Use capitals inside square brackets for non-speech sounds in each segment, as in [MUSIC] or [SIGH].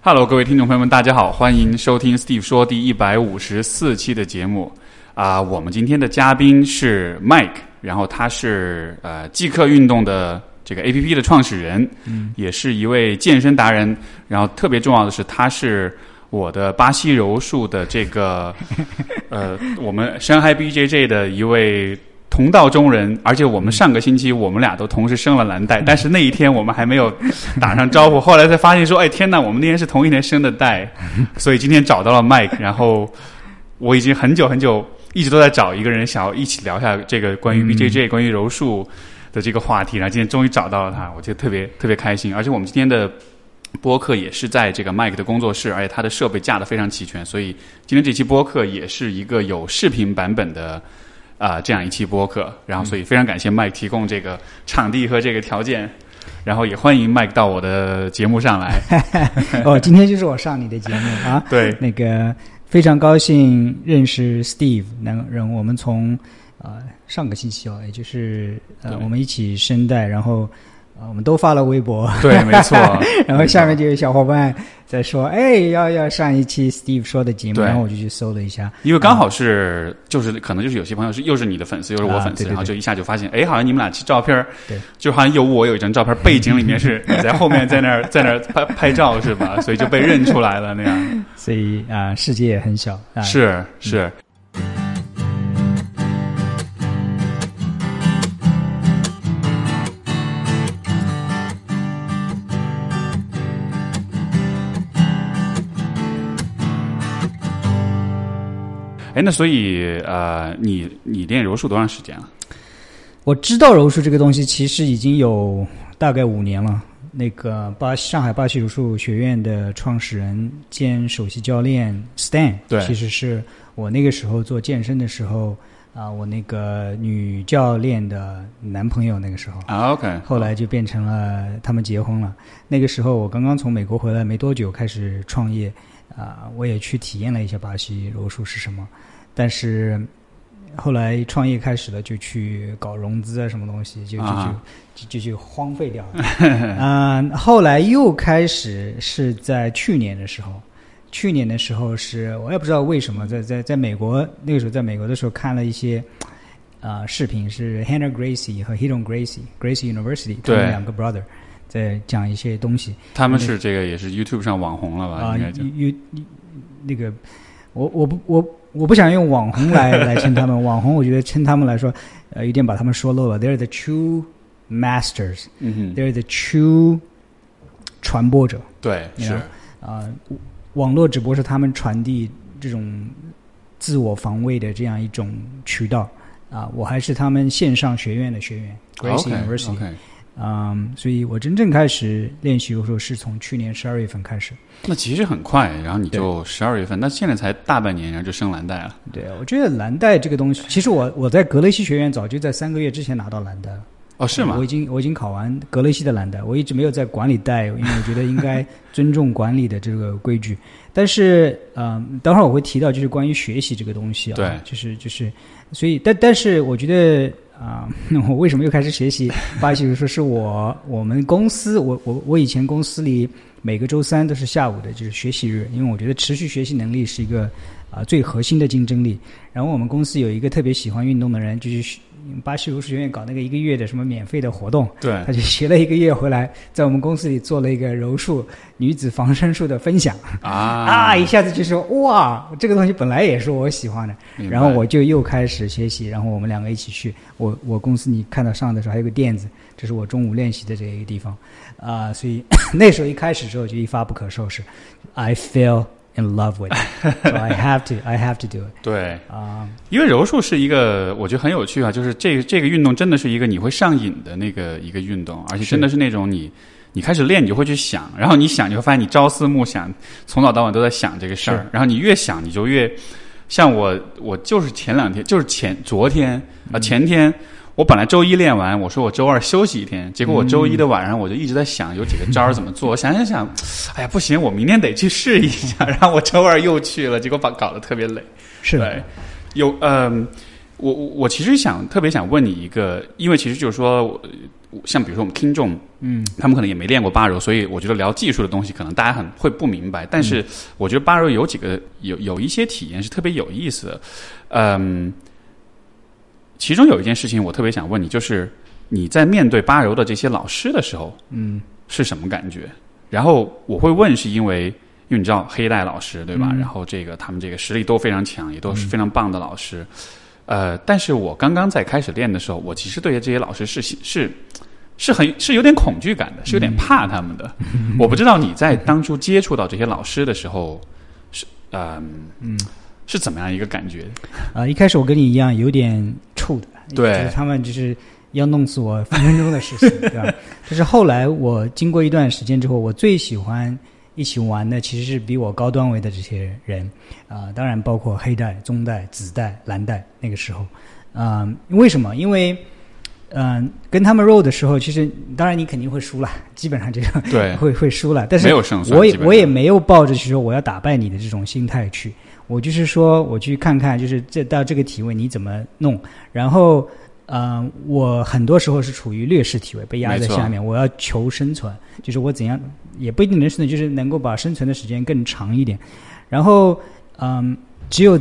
Hello，各位听众朋友们，大家好，欢迎收听 Steve 说第一百五十四期的节目啊、我们今天的嘉宾是 Mike，然后他是呃即刻运动的这个 APP 的创始人，嗯，也是一位健身达人。然后特别重要的是，他是我的巴西柔术的这个 [LAUGHS] 呃我们深海 BJJ 的一位。同道中人，而且我们上个星期我们俩都同时生了蓝带，但是那一天我们还没有打上招呼，后来才发现说，哎天呐，我们那天是同一天生的带，[LAUGHS] 所以今天找到了 Mike，然后我已经很久很久一直都在找一个人想要一起聊一下这个关于 BJJ、关于柔术的这个话题，然后今天终于找到了他，我觉得特别特别开心，而且我们今天的。播客也是在这个 Mike 的工作室，而且他的设备架得非常齐全，所以今天这期播客也是一个有视频版本的啊、这样一期播客。然后，所以非常感谢 Mike 提供这个场地和这个条件，然后也欢迎 Mike 到我的节目上来。[LAUGHS] 哦，今天就是我上你的节目啊。[LAUGHS] 对，那个非常高兴认识 Steve，能让我们从呃上个星期哦，也就是呃我们一起声带，然后呃我们都发了微博，对，没错。[LAUGHS] 然后下面就有小伙伴在说，哎，要要上一期 Steve 说的节目，然后我就去搜了一下，因为刚好是，就是可能就是有些朋友是又是你的粉丝，又是我粉丝，啊对对对然后就一下就发现，哎，好像你们俩照片儿对，就好像有我有一张照片，背景里面是 [LAUGHS] 你在后面在那儿在那儿拍拍照是吧？所以就被认出来了那样。[LAUGHS] 所以啊、世界也很小啊。是是。哎，那所以呃，你你练柔术多长时间了？我知道柔术这个东西其实已经有大概五年了。那个巴上海巴西柔术学院的创始人兼首席教练 Stan，对其实是我那个时候做健身的时候啊、我那个女教练的男朋友，那个时候。啊，OK，后来就变成了他们结婚了。那个时候我刚刚从美国回来没多久，开始创业，啊、我也去体验了一下巴西柔术是什么。但是后来创业开始了，就去搞融资啊，什么东西，就就就、啊就就就荒废掉了。嗯、[LAUGHS] 后来又开始是在去年的时候。去年的时候是我也不知道为什么，在在在美国那个时候，在美国的时候看了一些啊、视频，是 Hannah Gracie 和 Hidon Gracie Gracie University 他对们两个 brother 在讲一些东西他们是这个也是 YouTube 上网红了吧？啊，应该就有有那个我我不我我不想用网红来来称他们，网红我觉得称他们来说，呃，有点把他们说漏了。They're the true masters,，they're the true 传播者。对，是。啊、网络只不过是他们传递这种自我防卫的这样一种渠道啊、我还是他们线上学院的学员 Gracie University，OK，嗯，所以我真正开始练习有时候是从去年十二月份开始。那其实很快，然后你就十二月份，那现在才大半年，然后就升蓝带了。对，我觉得蓝带这个东西，其实我我在格雷西学院早就在三个月之前拿到蓝带了。哦，是吗我已？经我已经考完格雷西的蓝带，我一直没有在管理带，因为我觉得应该 [LAUGHS] 尊重管理的这个规矩。但是，嗯、等会儿我会提到就是关于学习这个东西啊，对就是就是，所以但但是我觉得啊、我为什么又开始学习 [LAUGHS] 巴西柔术？是我我们公司，我我我以前公司里每个周三都是下午的，就是学习日，因为我觉得持续学习能力是一个啊、最核心的竞争力。然后我们公司有一个特别喜欢运动的人，就是巴西柔术学院搞那个一个月的什么免费的活动，对。他就学了一个月回来，在我们公司里做了一个柔术女子防身术的分享。啊。[LAUGHS] 啊，一下子就说哇，这个东西本来也是我喜欢的，然后我就又开始学习，然后我们两个一起去。我我公司你看到上的时候还有个垫子，这是我中午练习的这一个地方。啊、所以 [COUGHS] 那时候一开始之后就一发不可收拾，I fell in love with it，so I have to I have to do it. [LAUGHS] 对，啊、因为柔术是一个我觉得很有趣啊，就是这个这个运动真的是一个你会上瘾的那个一个运动，而且真的是那种你你开始练，你就会去想，然后你想，你会发现你朝思暮想，从早到晚都在想这个事儿，然后你越想，你就越像我，我就是前两天，就是前昨天啊、前天。我本来周一练完，我说我周二休息一天，结果我周一的晚上我就一直在想有几个招儿怎么做，我想想想，哎呀不行，我明天得去试一下，然后我周二又去了，结果把搞得特别累。是的，有嗯、我我我其实想特别想问你一个，因为其实就是说，像比如说我们听众，嗯，他们可能也没练过八柔，所以我觉得聊技术的东西，可能大家很会不明白。但是我觉得八柔有几个有有一些体验是特别有意思的，嗯，其中有一件事情我特别想问你，就是你在面对巴柔的这些老师的时候，嗯是什么感觉？然后我会问，是因为因为你知道黑带老师对吧？嗯然后这个他们这个实力都非常强，也都是非常棒的老师。呃，但是我刚刚在开始练的时候，我其实对这些老师是是是很是有点恐惧感的，是有点怕他们的。我不知道你在当初接触到这些老师的时候，是呃嗯是怎么样一个感觉？啊、一开始我跟你一样有点怵的，对就是他们就是要弄死我分分钟的事情，对吧？[LAUGHS] 但是后来我经过一段时间之后，我最喜欢一起玩的其实是比我高段位的这些人啊、当然包括黑带、棕带、紫带、蓝带。那个时候，啊、为什么？因为嗯、跟他们 roll 的时候，其实当然你肯定会输了，基本上这个对，会会输了，但是没有胜算。我也我也没有抱着去说我要打败你的这种心态去，我就是说我去看看，就是这到这个体位你怎么弄，然后呃，我很多时候是处于劣势体位，被压在下面，我要求生存，就是我怎样也不一定能生存，就是能够把生存的时间更长一点，然后嗯、只有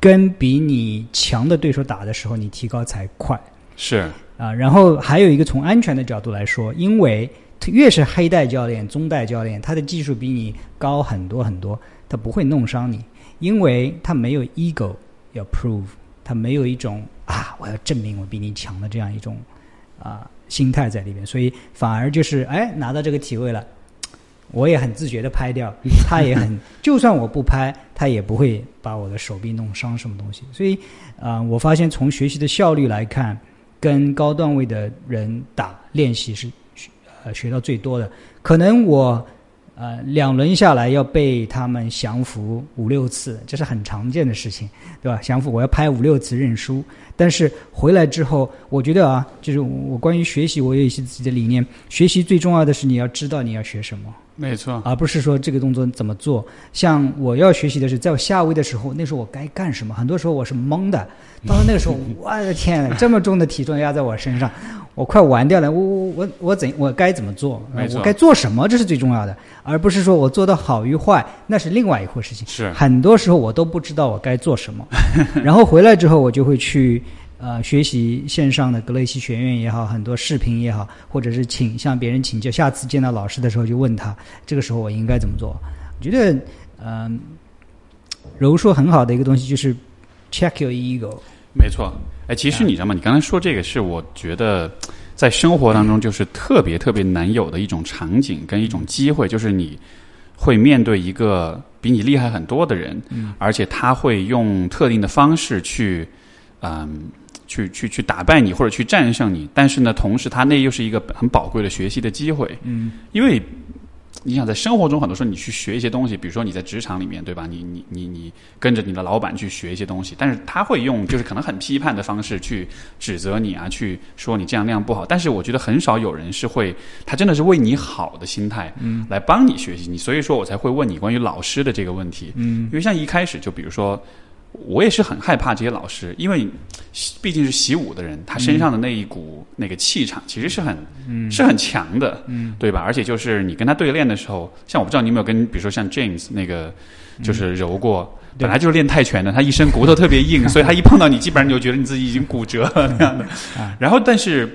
跟比你强的对手打的时候，你提高才快。是。啊，然后还有一个从安全的角度来说，因为越是黑带教练、中带教练，他的技术比你高很多很多，他不会弄伤你，因为他没有 ego 要 prove，他没有一种啊我要证明我比你强的这样一种啊心态在里边，所以反而就是哎拿到这个体位了。我也很自觉的拍掉，[LAUGHS] 他也很，就算我不拍，他也不会把我的手臂弄伤什么东西。所以，啊、我发现从学习的效率来看，跟高段位的人打练习是学呃学到最多的。可能我呃两轮下来要被他们降服五六次，这是很常见的事情，对吧？降服我要拍五六次认输，但是回来之后，我觉得啊，就是我关于学习，我有一些自己的理念。学习最重要的是你要知道你要学什么。没错，而不是说这个动作怎么做。像我要学习的是，在我下位的时候，那时候我该干什么？很多时候我是懵的。到了那个时候，我的天，这么重的体重压在我身上，我快完掉了。我我我我怎我该怎么做？我该做什么？这是最重要的，而不是说我做的好与坏，那是另外一回事情。是很多时候我都不知道我该做什么，[LAUGHS] 然后回来之后我就会去呃学习线上的格雷西学院也好，很多视频也好，或者是请向别人请教。下次见到老师的时候就问他，这个时候我应该怎么做？我觉得嗯、柔术很好的一个东西就是 check your ego。没错，哎，其实你知道吗？你刚才说这个是我觉得在生活当中就是特别特别难有的一种场景跟一种机会，就是你会面对一个比你厉害很多的人，嗯而且他会用特定的方式去，嗯。去去去打败你或者去战胜你，但是呢，同时他那又是一个很宝贵的学习的机会，嗯因为你想在生活中很多时候你去学一些东西，比如说你在职场里面，对吧？你你你你跟着你的老板去学一些东西，但是他会用就是可能很批判的方式去指责你啊，去说你这样那样不好。但是我觉得很少有人是会，他真的是为你好的心态，嗯，来帮你学习你。所以说我才会问你关于老师的这个问题，嗯因为像一开始就比如说。我也是很害怕这些老师，因为毕竟是习武的人，他身上的那一股、那个气场其实是很、嗯是很强的，嗯对吧？而且就是你跟他对练的时候，像我不知道你有没有跟，比如说像 James 那个，就是揉过，对本来就是练泰拳的，他一身骨头特别硬，[LAUGHS] 所以他一碰到你，基本上你就觉得你自己已经骨折了那样的 [LAUGHS] 啊。然后，但是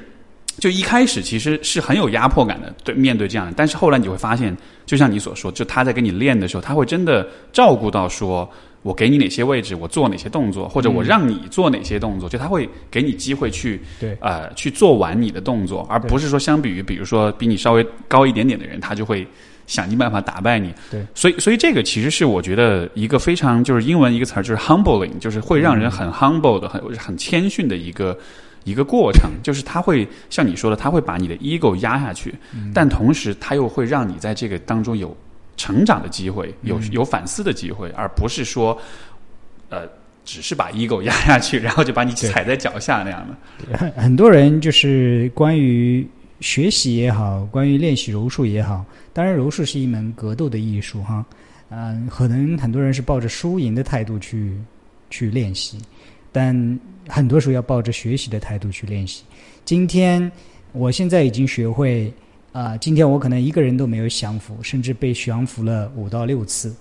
就一开始其实是很有压迫感的，对，面对这样的。但是后来你会发现，就像你所说，就他在跟你练的时候，他会真的照顾到说。我给你哪些位置，我做哪些动作，或者我让你做哪些动作，就他会给你机会去对。呃去做完你的动作，而不是说相比于比如说比你稍微高一点点的人，他就会想尽办法打败你。对，所以所以这个其实是我觉得一个非常就是英文一个词儿就是 humbling，就是会让人很 humble 的、很很谦逊的一个。一个过程，就是他会像你说的，他会把你的 ego 压下去，但同时他又会让你在这个当中有成长的机会，有有反思的机会，而不是说，呃，只是把 ego 压下去，然后就把你踩在脚下那样的。很很多人就是关于学习也好，关于练习柔术也好，当然柔术是一门格斗的艺术哈，嗯、可能很多人是抱着输赢的态度去去练习，但很多时候要抱着学习的态度去练习。今天我现在已经学会啊、今天我可能一个人都没有降服，甚至被降服了五到六次，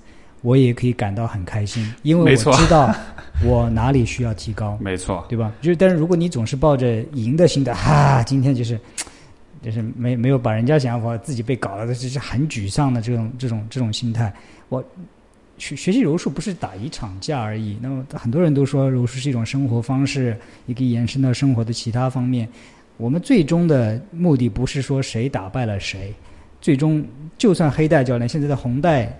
我也可以感到很开心，因为我知道我哪里需要提高。[LAUGHS] 没错，对吧？就是，但是如果你总是抱着赢的心态，哈，今天就是就是没没有把人家降服，自己被搞了，这是很沮丧的这种这种这种心态。我学学习柔术不是打一场架而已。那么很多人都说柔术是一种生活方式，也可以延伸到生活的其他方面。我们最终的目的不是说谁打败了谁，最终就算黑带教练现在的红带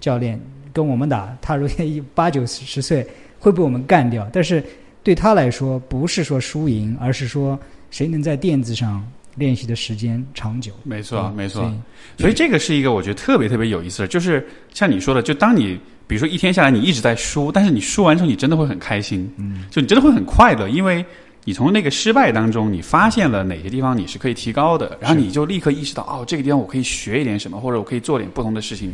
教练跟我们打，他如果 [LAUGHS] 八九十岁会被我们干掉，但是对他来说不是说输赢，而是说谁能在垫子上练习的时间长久。没错，嗯没错所。以所以这个是一个我觉得特别特别有意思的，就是像你说的，就当你比如说一天下来你一直在输，但是你输完之后你真的会很开心，嗯，就你真的会很快乐，因为你从那个失败当中你发现了哪些地方你是可以提高的，然后你就立刻意识到哦，这个地方我可以学一点什么，或者我可以做点不同的事情，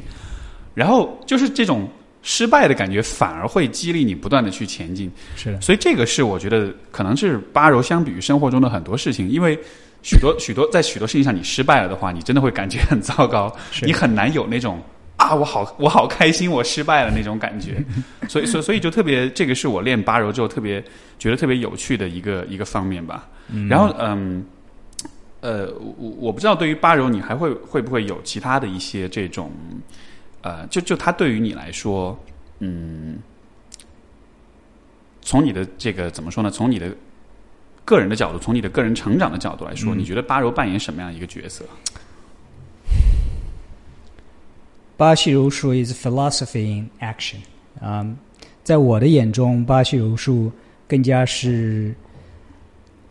然后就是这种失败的感觉反而会激励你不断的去前进，是。的，所以这个是我觉得可能是八柔相比于生活中的很多事情，因为许多 [LAUGHS] 许多在许多事情上你失败了的话，你真的会感觉很糟糕，[LAUGHS] 你很难有那种啊我好我好开心我失败了那种感觉，所以所以所以就特别这个是我练八柔之后特别觉得特别有趣的一个一个方面吧。然后嗯。呃，我我不知道对于八柔，你还会会不会有其他的一些这种，呃，就就他对于你来说，嗯，从你的这个怎么说呢？从你的个人的角度，从你的个人成长的角度来说，你觉得八柔扮演什么样一个角色？巴西柔术 is philosophy in action。嗯、在我的眼中，巴西柔术更加是，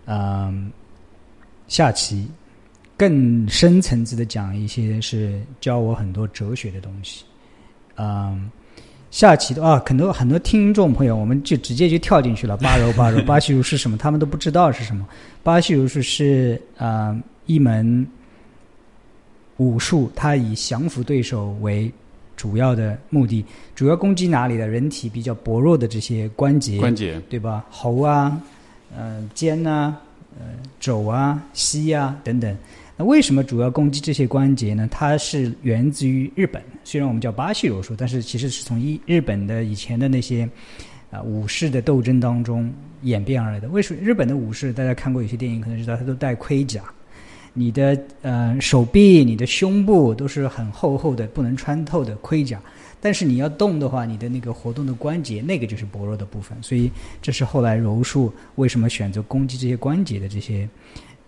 嗯、下棋更深层次的讲一些是教我很多哲学的东西。嗯、下棋的啊，很多很多听众朋友，我们就直接就跳进去了。八柔八柔，巴西柔是什么？他们都不知道是什么。巴西柔术是啊、一门武术，它以降服对手为主要的目的，主要攻击哪里的人体比较薄弱的这些关节，关节对吧？喉啊，呃，肩呐、呃，肘啊，膝啊等等。那为什么主要攻击这些关节呢？它是源自于日本，虽然我们叫巴西柔术，但是其实是从一日本的以前的那些啊、武士的斗争当中演变而来的。为什么日本的武士大家看过有些电影可能知道，他都戴盔甲，你的呃手臂、你的胸部都是很厚厚的、不能穿透的盔甲。但是你要动的话，你的那个活动的关节，那个就是薄弱的部分。所以这是后来柔术为什么选择攻击这些关节的这些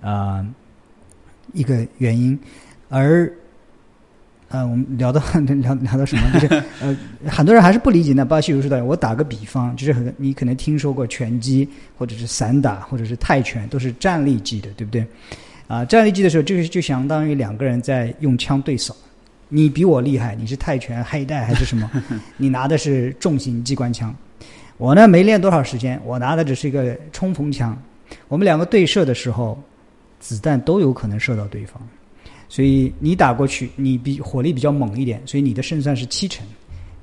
啊、一个原因。而呃，我们聊到聊 [LAUGHS] 聊到什么？就是呃，很多人还是不理解那巴西柔术的。我打个比方，就是你可能听说过拳击，或者是散打，或者是泰拳，都是站立技的，对不对？啊，站立技的时候，就是就相当于两个人在用枪对扫。你比我厉害，你是泰拳黑带还是什么？[LAUGHS] 你拿的是重型机关枪，我呢没练多少时间，我拿的只是一个冲锋枪。我们两个对射的时候，子弹都有可能射到对方，所以你打过去，你比火力比较猛一点，所以你的胜算是七成，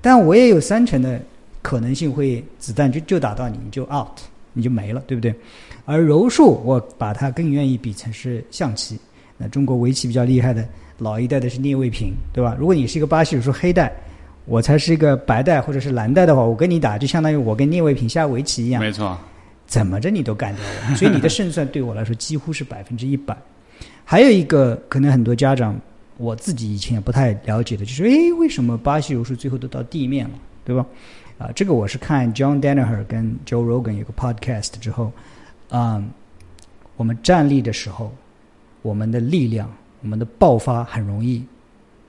但我也有三成的可能性会子弹就就打到你，你就 out，你就没了，对不对？而柔术，我把它更愿意比成是象棋。那中国围棋比较厉害的老一代的是聂卫平，对吧？如果你是一个巴西柔术黑带，我才是一个白带或者是蓝带的话，我跟你打就相当于我跟聂卫平下围棋一样，没错，怎么着你都干掉我，所以你的胜算对我来说几乎是百分之一百。还有一个可能很多家长，我自己以前也不太了解的，就是诶，为什么巴西柔术最后都到地面了，对吧？啊，这个我是看 John Danaher 跟 Joe Rogan 有个 podcast 之后，啊、我们站立的时候，我们的力量、我们的爆发很容易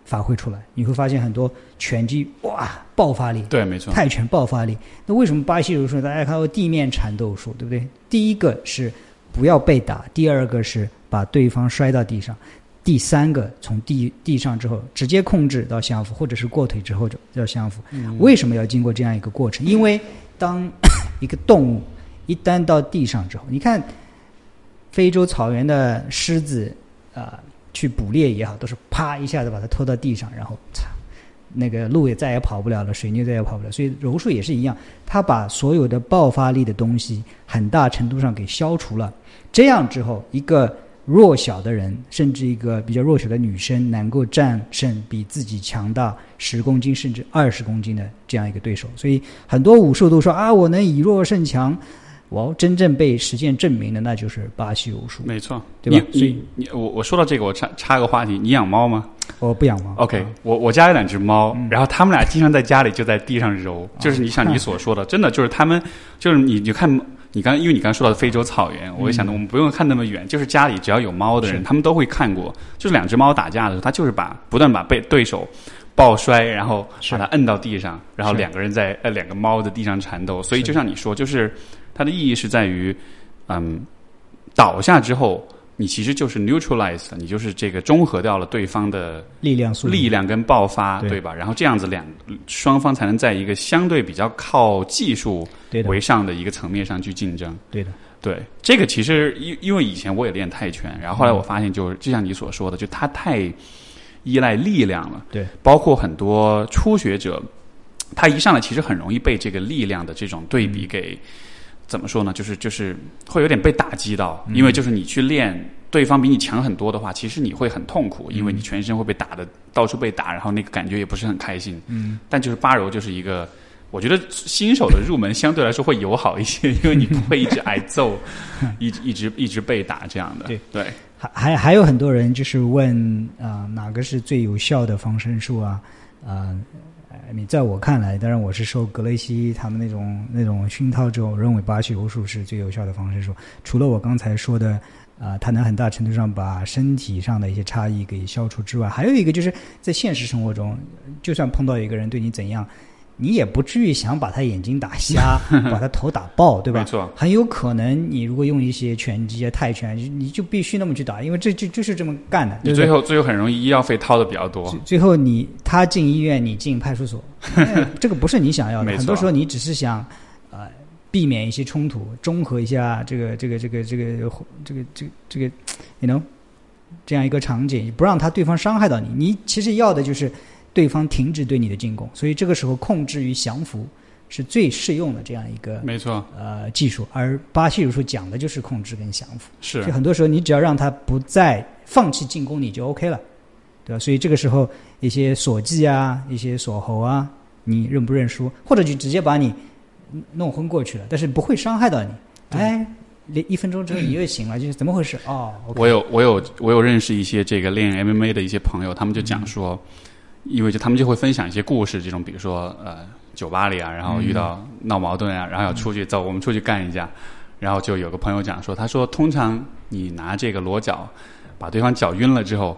发挥出来。你会发现很多拳击哇爆发力，对，没错，泰拳爆发力。那为什么巴西柔术大家看到地面缠斗术，对不对？第一个是不要被打，第二个是把对方摔到地上，第三个从地地上之后直接控制到相扶，或者是过腿之后就要降服。为什么要经过这样一个过程？因为当 [COUGHS] 一个动物一旦到地上之后，你看非洲草原的狮子啊、去捕猎也好，都是啪一下子把它拖到地上，然后擦，那个鹿也再也跑不了了，水牛再也跑不了。所以柔术也是一样，它把所有的爆发力的东西很大程度上给消除了。这样之后，一个弱小的人，甚至一个比较弱小的女生，能够战胜比自己强大十公斤甚至二十公斤的这样一个对手。所以很多武术都说啊，我能以弱胜强。我真正被实践证明的，那就是巴西柔术。没错，对吧你所以你你我我说到这个，我插插个话题，你养猫吗我不养猫。？OK，我我家有两只猫，然后他们俩经常在家里就在地上揉，就是你像你所说的，真的就是他们就是你你看。你刚，因为你刚说到非洲草原，我就想到我们不用看那么远，就是家里只要有猫的人，是他们都会看过。就是两只猫打架的时候，它就是把不断把被对手抱摔，然后把它摁到地上，然后两个人在呃两个猫在地上缠斗。所以就像你说，就是它的意义是在于，嗯，倒下之后，你其实就是 neutralize，了你就是这个中和掉了对方的力量力量跟爆发，对对吧？然后这样子两双方才能在一个相对比较靠技术对，为上的一个层面上去竞争。对的，对，这个其实因因为以前我也练泰拳，然后后来我发现就是就像你所说的，就它太依赖力量了。对，包括很多初学者，他一上来其实很容易被这个力量的这种对比给、怎么说呢？就是就是会有点被打击到，因为就是你去练。对方比你强很多的话，其实你会很痛苦，因为你全身会被打的到处被打，然后那个感觉也不是很开心。嗯，但就是八柔就是一个，我觉得新手的入门相对来说会友好一些，因为你不会一直挨揍，[LAUGHS] 一直一直一直被打这样的。对对，还还还有很多人就是问啊、哪个是最有效的防身术啊？啊、呃，你在我看来，当然我是受格雷西他们那种那种熏陶之后，认为巴西柔术是最有效的防身术。除了我刚才说的啊、它能很大程度上把身体上的一些差异给消除之外，还有一个就是在现实生活中，就算碰到一个人对你怎样。你也不至于想把他眼睛打瞎，[LAUGHS] 把他头打爆，对吧？没错，很有可能你如果用一些拳击啊、泰拳，你就必须那么去打，因为这就就是这么干的。对对你最后最后很容易医药费掏的比较多最。最后你他进医院，你进派出所，哎 [LAUGHS] 这个不是你想要的。很多时候你只是想呃避免一些冲突，中和一下这个这个这个这个这个这个这个，you know，这样一个场景，不让他对方伤害到你。你其实要的就是对方停止对你的进攻，所以这个时候控制与降服是最适用的这样一个没错，呃技术，而巴西柔术讲的就是控制跟降服。是就很多时候你只要让他不再放弃进攻，你就 OK 了，对吧？所以这个时候一些锁技啊，一些锁喉啊，你认不认输，或者就直接把你弄昏过去了，但是不会伤害到你。对哎，连一分钟之后你又醒了，[CLEARS THROAT] 就是怎么回事？哦我有我有我有认识一些这个练 MMA 的一些朋友，他们就讲说，因为就他们就会分享一些故事，这种比如说呃酒吧里啊，然后遇到闹矛盾啊，然后要出去走，我们出去干一架，然后就有个朋友讲说，他说通常你拿这个裸脚把对方脚晕了之后。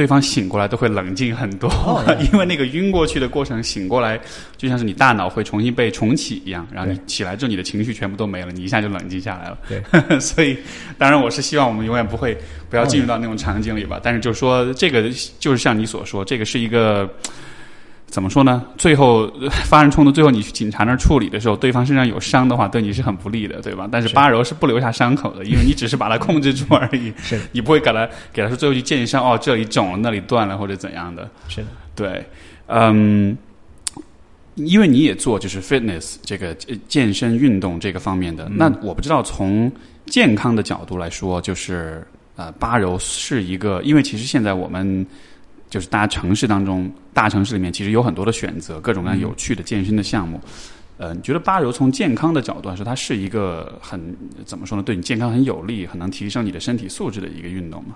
对方醒过来都会冷静很多，哦 [LAUGHS] 因为那个晕过去的过程，醒过来就像是你大脑会重新被重启一样，然后你起来之后，你的情绪全部都没了，你一下就冷静下来了。对，[LAUGHS] 所以当然我是希望我们永远不会不要进入到那种场景里吧。但是就说这个就是像你所说，这个是一个怎么说呢？最后呃 [LAUGHS] 发生冲突，最后你去警察那儿处理的时候，对方身上有伤的话，对你是很不利的，对吧？但是是八柔是不留下伤口的，因为你只是把它控制住而已，[LAUGHS] 是，你不会给他给他说最后去健伤哦，这里肿了，那里断了或者怎样的。是的，对，嗯，因为你也做就是 fitness 这个呃健身运动这个方面的，嗯那我不知道从健康的角度来说，就是呃，八柔是一个，因为其实现在我们就是大家城市当中，大城市里面其实有很多的选择，各种各样有趣的健身的项目。呃，你觉得八柔从健康的角度来说，它是一个很怎么说呢？对你健康很有利，很能提升你的身体素质的一个运动吗？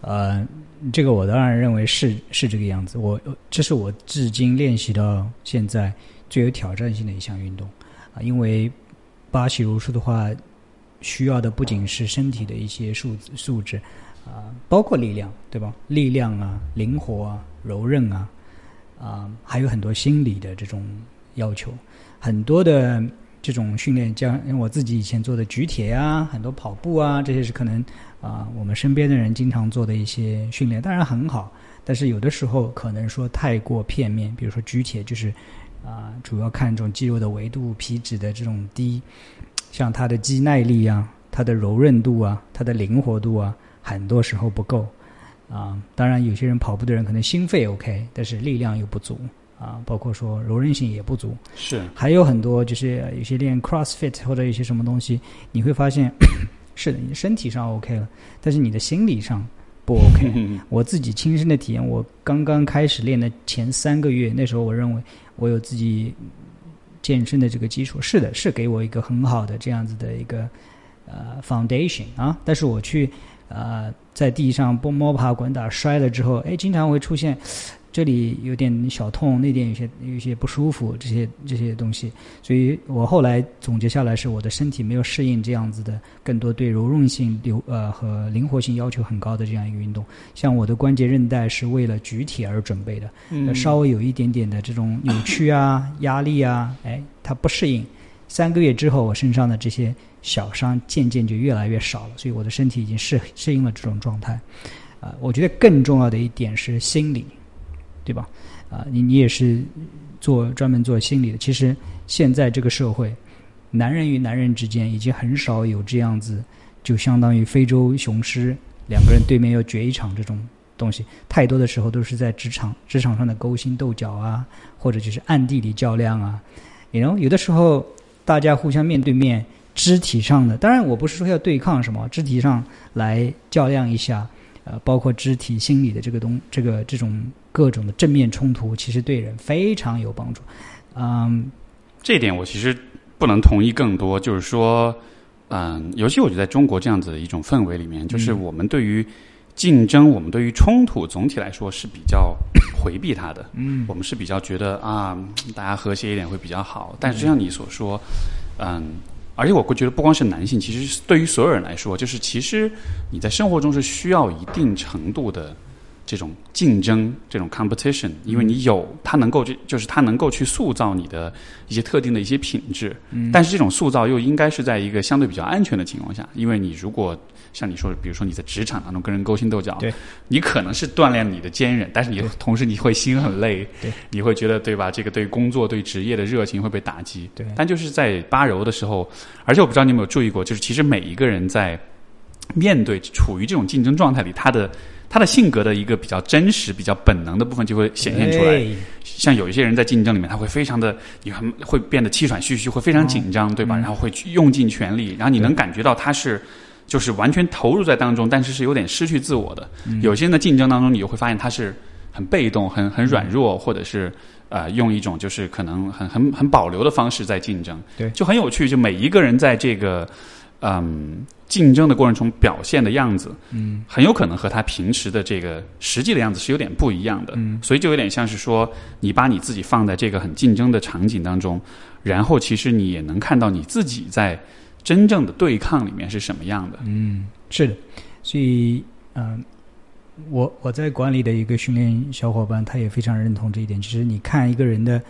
呃，这个我当然认为是是这个样子。我这是我至今练习到现在最有挑战性的一项运动啊，因为巴西柔术的话，需要的不仅是身体的一些素素质啊，包括力量，对吧？力量啊，灵活啊，柔韧啊，啊，还有很多心理的这种要求，很多的。这种训练，像我自己以前做的举铁啊，很多跑步啊，这些是可能啊，我们身边的人经常做的一些训练，当然很好，但是有的时候可能说太过片面。比如说举铁，就是啊，主要看重肌肉的维度、皮脂的这种低，像它的肌耐力啊、它的柔韧度啊、它的灵活度啊，很多时候不够啊。当然，有些人跑步的人可能心肺 OK，但是力量又不足啊，包括说柔韧性也不足。是还有很多就是呃有些练 CrossFit 或者有些什么东西，你会发现 [COUGHS] 是的，你的身体上 OK 了，但是你的心理上不 OK。[LAUGHS] 我自己亲身的体验，我刚刚开始练的前三个月，那时候我认为我有自己健身的这个基础，是的，是给我一个很好的这样子的一个呃 foundation 啊。但是我去呃在地上蹦摸爬滚打摔了之后，哎，经常会出现。这里有点小痛，那点有些有些不舒服，这些这些东西，所以我后来总结下来是我的身体没有适应这样子的更多对柔韧性、流呃和灵活性要求很高的这样一个运动。像我的关节韧带是为了举铁而准备的，嗯，稍微有一点点的这种扭曲啊、压力啊，哎，它不适应。三个月之后，我身上的这些小伤渐渐就越来越少了，所以我的身体已经适适应了这种状态。啊，我觉得更重要的一点是心理。对吧？啊，你你也是做专门做心理的。其实现在这个社会，男人与男人之间已经很少有这样子，就相当于非洲雄狮两个人对面要决一场这种东西。太多的时候都是在职场职场上的勾心斗角啊，或者就是暗地里较量啊。然后有的时候大家互相面对面，肢体上的，当然我不是说要对抗什么，肢体上来较量一下。呃，包括肢体、心理的这个东，这个这种各种的正面冲突，其实对人非常有帮助。嗯，这一点我其实不能同意更多。就是说，嗯，尤其我觉得在中国这样子的一种氛围里面，就是我们对于竞争，我们对于冲突，总体来说是比较回避它的。嗯，我们是比较觉得啊，大家和谐一点会比较好。但是就像你所说，嗯。而且我会觉得，不光是男性，其实对于所有人来说，就是其实你在生活中是需要一定程度的这种竞争，这种 competition，因为你有它能够就就是它能够去塑造你的一些特定的一些品质。嗯。但是这种塑造又应该是在一个相对比较安全的情况下，因为你如果像你说，比如说你在职场当中跟人勾心斗角，对，你可能是锻炼你的坚韧，但是你 [LAUGHS] 同时你会心很累，对，你会觉得对吧？这个对工作对职业的热情会被打击，对。但就是在八柔的时候，而且我不知道你有没有注意过，就是其实每一个人在面对处于这种竞争状态里，他的他的性格的一个比较真实、比较本能的部分就会显现出来。像有一些人在竞争里面，他会非常的，你很会变得气喘吁吁，会非常紧张，对吧？然后会用尽全力，然后你能感觉到他是。就是完全投入在当中，但是是有点失去自我的。有些人的竞争当中，你就会发现他是很被动、很很软弱，或者是呃用一种就是可能很很很保留的方式在竞争。对，就很有趣。就每一个人在这个嗯竞争的过程中表现的样子，嗯，很有可能和他平时的这个实际的样子是有点不一样的。嗯，所以就有点像是说，你把你自己放在这个很竞争的场景当中，然后其实你也能看到你自己在。真正的对抗里面是什么样的？嗯，是的，所以嗯，我我在管理的一个训练小伙伴，他也非常认同这一点。其实你看一个人的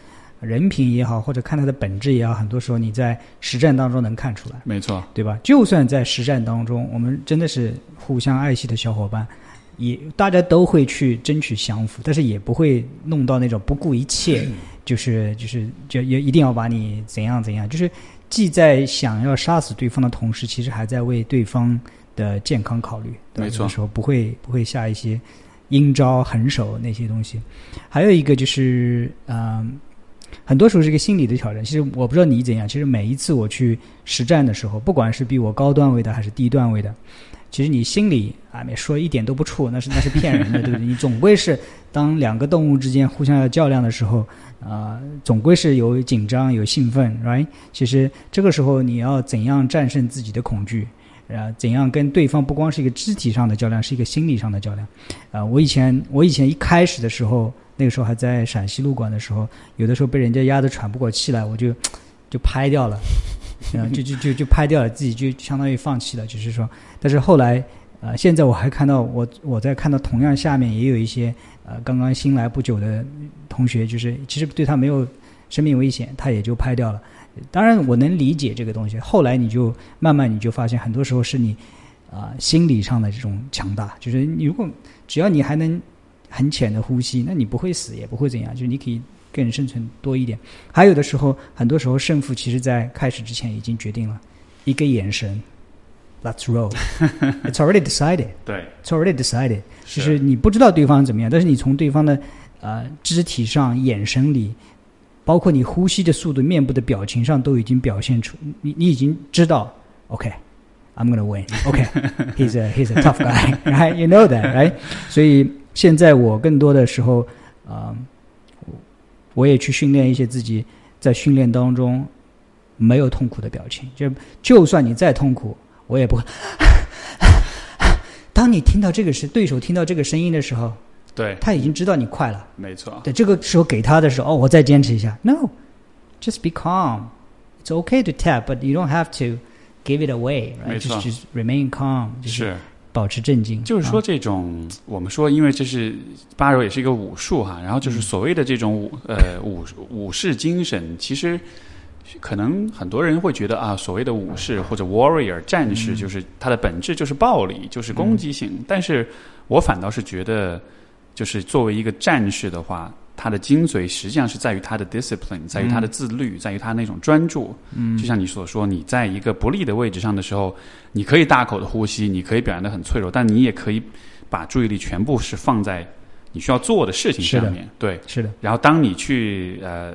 人品也好，或者看他的本质也好，很多时候你在实战当中能看出来。没错，对吧？就算在实战当中，我们真的是互相爱惜的小伙伴，也大家都会去争取降服，但是也不会弄到那种不顾一切，[LAUGHS] 就是就是就也一定要把你怎样怎样，就是。既在想要杀死对方的同时，其实还在为对方的健康考虑。没错，时候不会不会下一些阴招狠手那些东西。还有一个就是，嗯，很多时候是一个心理的挑战。其实我不知道你怎样。其实每一次我去实战的时候，不管是比我高段位的还是低段位的，其实你心里啊，没说一点都不怵，那是那是骗人的，对不对？你总归是当两个动物之间互相要较量的时候。啊，总归是有紧张、有兴奋，right？其实这个时候你要怎样战胜自己的恐惧？啊，怎样跟对方不光是一个肢体上的较量，是一个心理上的较量？啊，我以前我以前一开始的时候，那个时候还在陕西路馆的时候，有的时候被人家压得喘不过气来，我就就拍掉了，嗯，就就就就拍掉了，自己就相当于放弃了。就是说，但是后来，呃，现在我还看到我我在看到同样下面也有一些。呃，刚刚新来不久的同学，就是其实对他没有生命危险，他也就拍掉了。当然，我能理解这个东西。后来你就慢慢你就发现，很多时候是你啊心理上的这种强大，就是你如果只要你还能很浅的呼吸，那你不会死，也不会怎样，就是你可以更生存多一点。还有的时候，很多时候胜负其实在开始之前已经决定了，一个眼神。Let's roll. [LAUGHS] It's already decided. [LAUGHS] 对，It's already decided. 就是你不知道对方怎么样，但是你从对方的呃肢体上、眼神里，包括你呼吸的速度、面部的表情上，都已经表现出你你已经知道。[LAUGHS] OK，I'm gonna win. OK, he's a he's a tough guy, right? You know that, right? 所以现在我更多的时候，啊、我我也去训练一些自己在训练当中没有痛苦的表情。就就算你再痛苦，我也不会。[LAUGHS] 当你听到这个是对手听到这个声音的时候，对，他已经知道你快了。没错，对，这个时候给他的时候，哦，我再坚持一下。No, just be calm. It's okay to tap, but you don't have to give it away. 没 Right? 错 Just, just remain calm. 就是是。保持镇静。啊就是说，这种、我们说，因为这是八柔也是一个武术哈，然后就是所谓的这种武呃武武士精神，其实可能很多人会觉得啊，所谓的武士或者 warrior 战士，就是它的本质就是暴力，就是攻击性。但是我反倒是觉得，就是作为一个战士的话，他的精髓实际上是在于他的 discipline，在于他的自律，在于他那种专注。嗯，就像你所说，你在一个不利的位置上的时候，你可以大口的呼吸，你可以表现得很脆弱，但你也可以把注意力全部是放在你需要做的事情上面。对，是的，然后当你去呃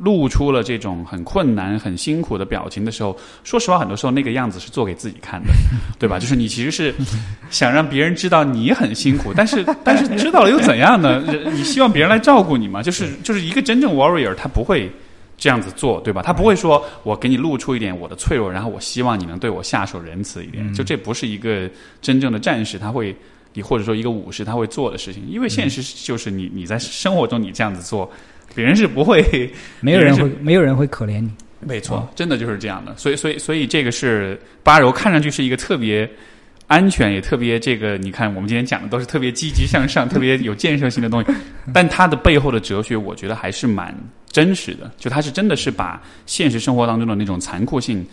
露出了这种很困难、很辛苦的表情的时候，说实话，很多时候那个样子是做给自己看的，[LAUGHS] 对吧？[LAUGHS] 就是你其实是想让别人知道你很辛苦，但是 [LAUGHS] 但是知道了又怎样呢？你希望别人来照顾你吗？就是就是一个真正 warrior，他不会。这样子做，对吧？他不会说我给你露出一点我的脆弱，然后我希望你能对我下手仁慈一点。就这不是一个真正的战士他会，你或者说一个武士他会做的事情。因为现实就是你你在生活中你这样子做，别人是不会，[LAUGHS] 没有人别会没有人会可怜你。没错，真的就是这样的。所以所以所以这个是八柔看上去是一个特别。安全也特别这个，你看我们今天讲的都是特别积极向上、特别有建设性的东西，[LAUGHS] 但它的背后的哲学，我觉得还是蛮真实的。就它是真的是把现实生活当中的那种残酷性，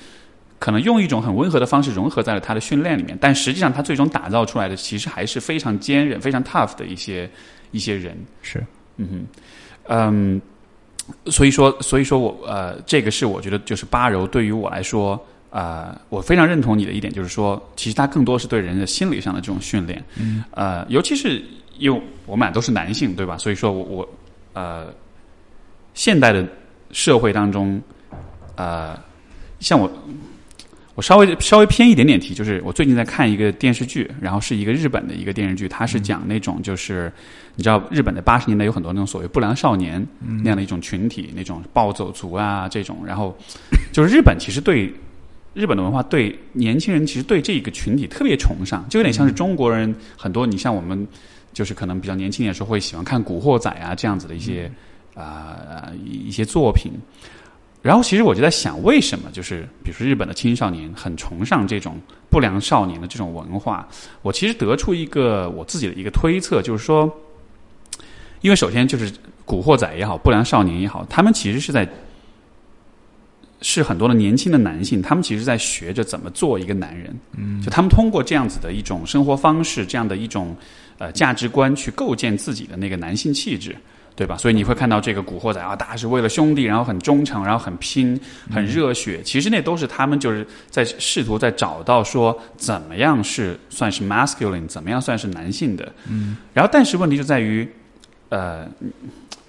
可能用一种很温和的方式融合在了他的训练里面，但实际上他最终打造出来的其实还是非常坚韧、非常 tough 的一些一些人。是，嗯哼，嗯，所以说，所以说我呃，这个是我觉得就是八柔对于我来说。啊、我非常认同你的一点，就是说，其实它更多是对人的心理上的这种训练。嗯，呃，尤其是因为我们俩都是男性，对吧？所以说我我呃，现代的社会当中，呃，像我，我稍微稍微偏一点点题，就是我最近在看一个电视剧，然后是一个日本的一个电视剧，它是讲那种就是你知道日本的八十年代有很多那种所谓不良少年那样的一种群体，那种暴走族啊这种，然后就是日本其实对。日本的文化对年轻人其实对这个群体特别崇尚，就有点像是中国人很多。你像我们就是可能比较年轻的时候会喜欢看《古惑仔》啊这样子的一些啊、呃、一些作品。然后其实我就在想，为什么就是比如说日本的青少年很崇尚这种不良少年的这种文化？我其实得出一个我自己的一个推测，就是说，因为首先就是《古惑仔》也好，不良少年也好，他们其实是在。是很多的年轻的男性，他们其实在学着怎么做一个男人。嗯，就他们通过这样子的一种生活方式，这样的一种呃价值观，去构建自己的那个男性气质，对吧？所以你会看到这个古惑仔啊，大家是为了兄弟，然后很忠诚，然后很拼，很热血。其实那都是他们就是在试图在找到说怎么样是算是 masculine，怎么样算是男性的。嗯，然后但是问题就在于，呃。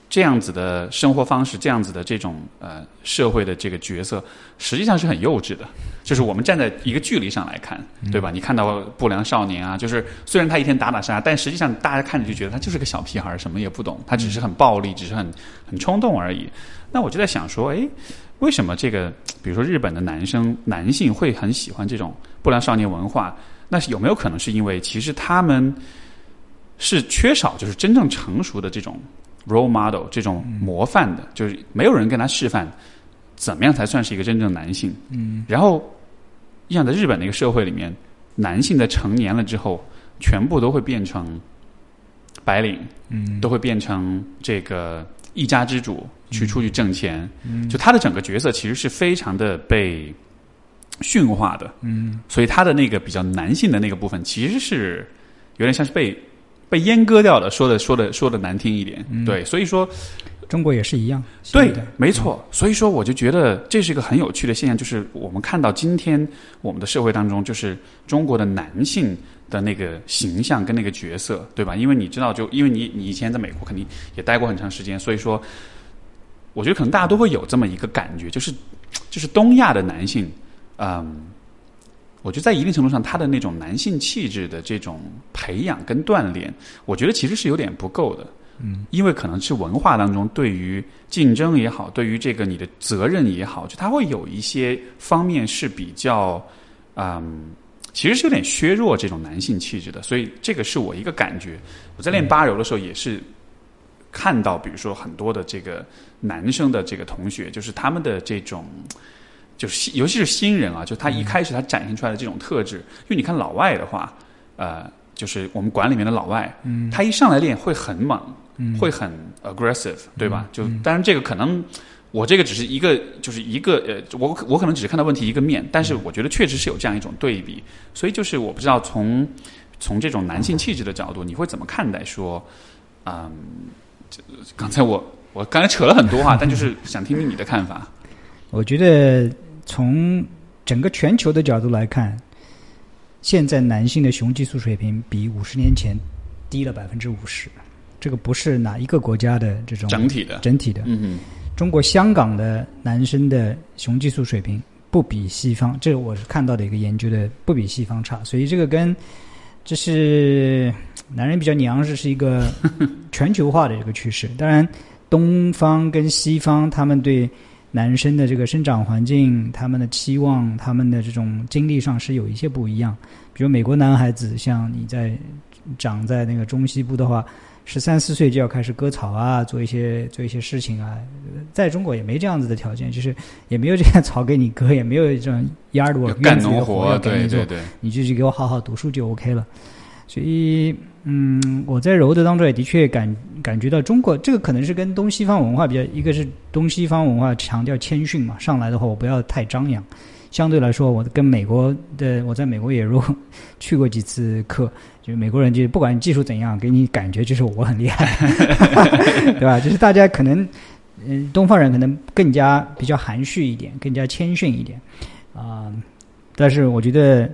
这样子的生活方式，这样子的这种呃社会的这个角色，实际上是很幼稚的。就是我们站在一个距离上来看，对吧？你看到不良少年啊，就是虽然他一天打打杀杀，但实际上大家看着就觉得他就是个小屁孩，什么也不懂，他只是很暴力，只是很很冲动而已。那我就在想说，诶，为什么这个比如说日本的男生男性会很喜欢这种不良少年文化？那有没有可能是因为其实他们是缺少就是真正成熟的这种？role model 这种模范的，就是没有人跟他示范怎么样才算是一个真正男性。嗯，然后，你想在日本那个社会里面，男性在成年了之后，全部都会变成白领，嗯，都会变成这个一家之主，去出去挣钱。嗯，就他的整个角色其实是非常的被驯化的。嗯，所以他的那个比较男性的那个部分，其实是有点像是被。被阉割掉了，说的说的说的难听一点，对，所以说中国也是一样，对，没错。所以说，我就觉得这是一个很有趣的现象，就是我们看到今天我们的社会当中，就是中国的男性的那个形象跟那个角色，对吧？因为你知道，就因为你你以前在美国肯定也待过很长时间，所以说，我觉得可能大家都会有这么一个感觉，就是就是东亚的男性，嗯，我觉得在一定程度上，他的那种男性气质的这种培养跟锻炼，我觉得其实是有点不够的。嗯，因为可能是文化当中对于竞争也好，对于这个你的责任也好，就他会有一些方面是比较，嗯，其实是有点削弱这种男性气质的。所以这个是我一个感觉。我在练八柔的时候也是看到，比如说很多的这个男生的这个同学，就是他们的这种。就是尤其是新人啊，就他一开始他展现出来的这种特质，因为你看老外的话，呃，就是我们馆里面的老外，嗯，他一上来练会很猛，嗯会很 aggressive，对吧？就当然这个可能我这个只是一个，就是一个呃，我我可能只是看到问题一个面，但是我觉得确实是有这样一种对比，所以就是我不知道从从这种男性气质的角度，你会怎么看待说，嗯，这刚才我我刚才扯了很多话，但就是想听听你的看法。[LAUGHS] 我觉得从整个全球的角度来看，现在男性的雄激素水平比五十年前低了百分之五十。这个不是哪一个国家的这种整体的，整体的。嗯嗯，中国香港的男生的雄激素水平不比西方，这我是看到的一个研究的，不比西方差。所以这个跟这是男人比较娘，这是一个 [LAUGHS] 全球化的一个趋势。当然，东方跟西方他们对男生的这个生长环境、他们的期望、他们的这种经历上是有一些不一样。比如美国男孩子，像你在长在那个中西部的话，十三四岁就要开始割草啊，做一些做一些事情啊。在中国也没这样子的条件，就是也没有这些草给你割，也没有这种 yard work 干农活，要给你做对对，对，你就去给我好好读书就 OK 了。所以，嗯，我在柔的当中也的确感感觉到中国这个可能是跟东西方文化比较，一个是东西方文化强调谦逊嘛，上来的话我不要太张扬。相对来说，我跟美国的我在美国也如去过几次课，就美国人就不管技术怎样，给你感觉就是我很厉害，[LAUGHS] 对吧？就是大家可能，嗯，东方人可能更加比较含蓄一点，更加谦逊一点啊、但是我觉得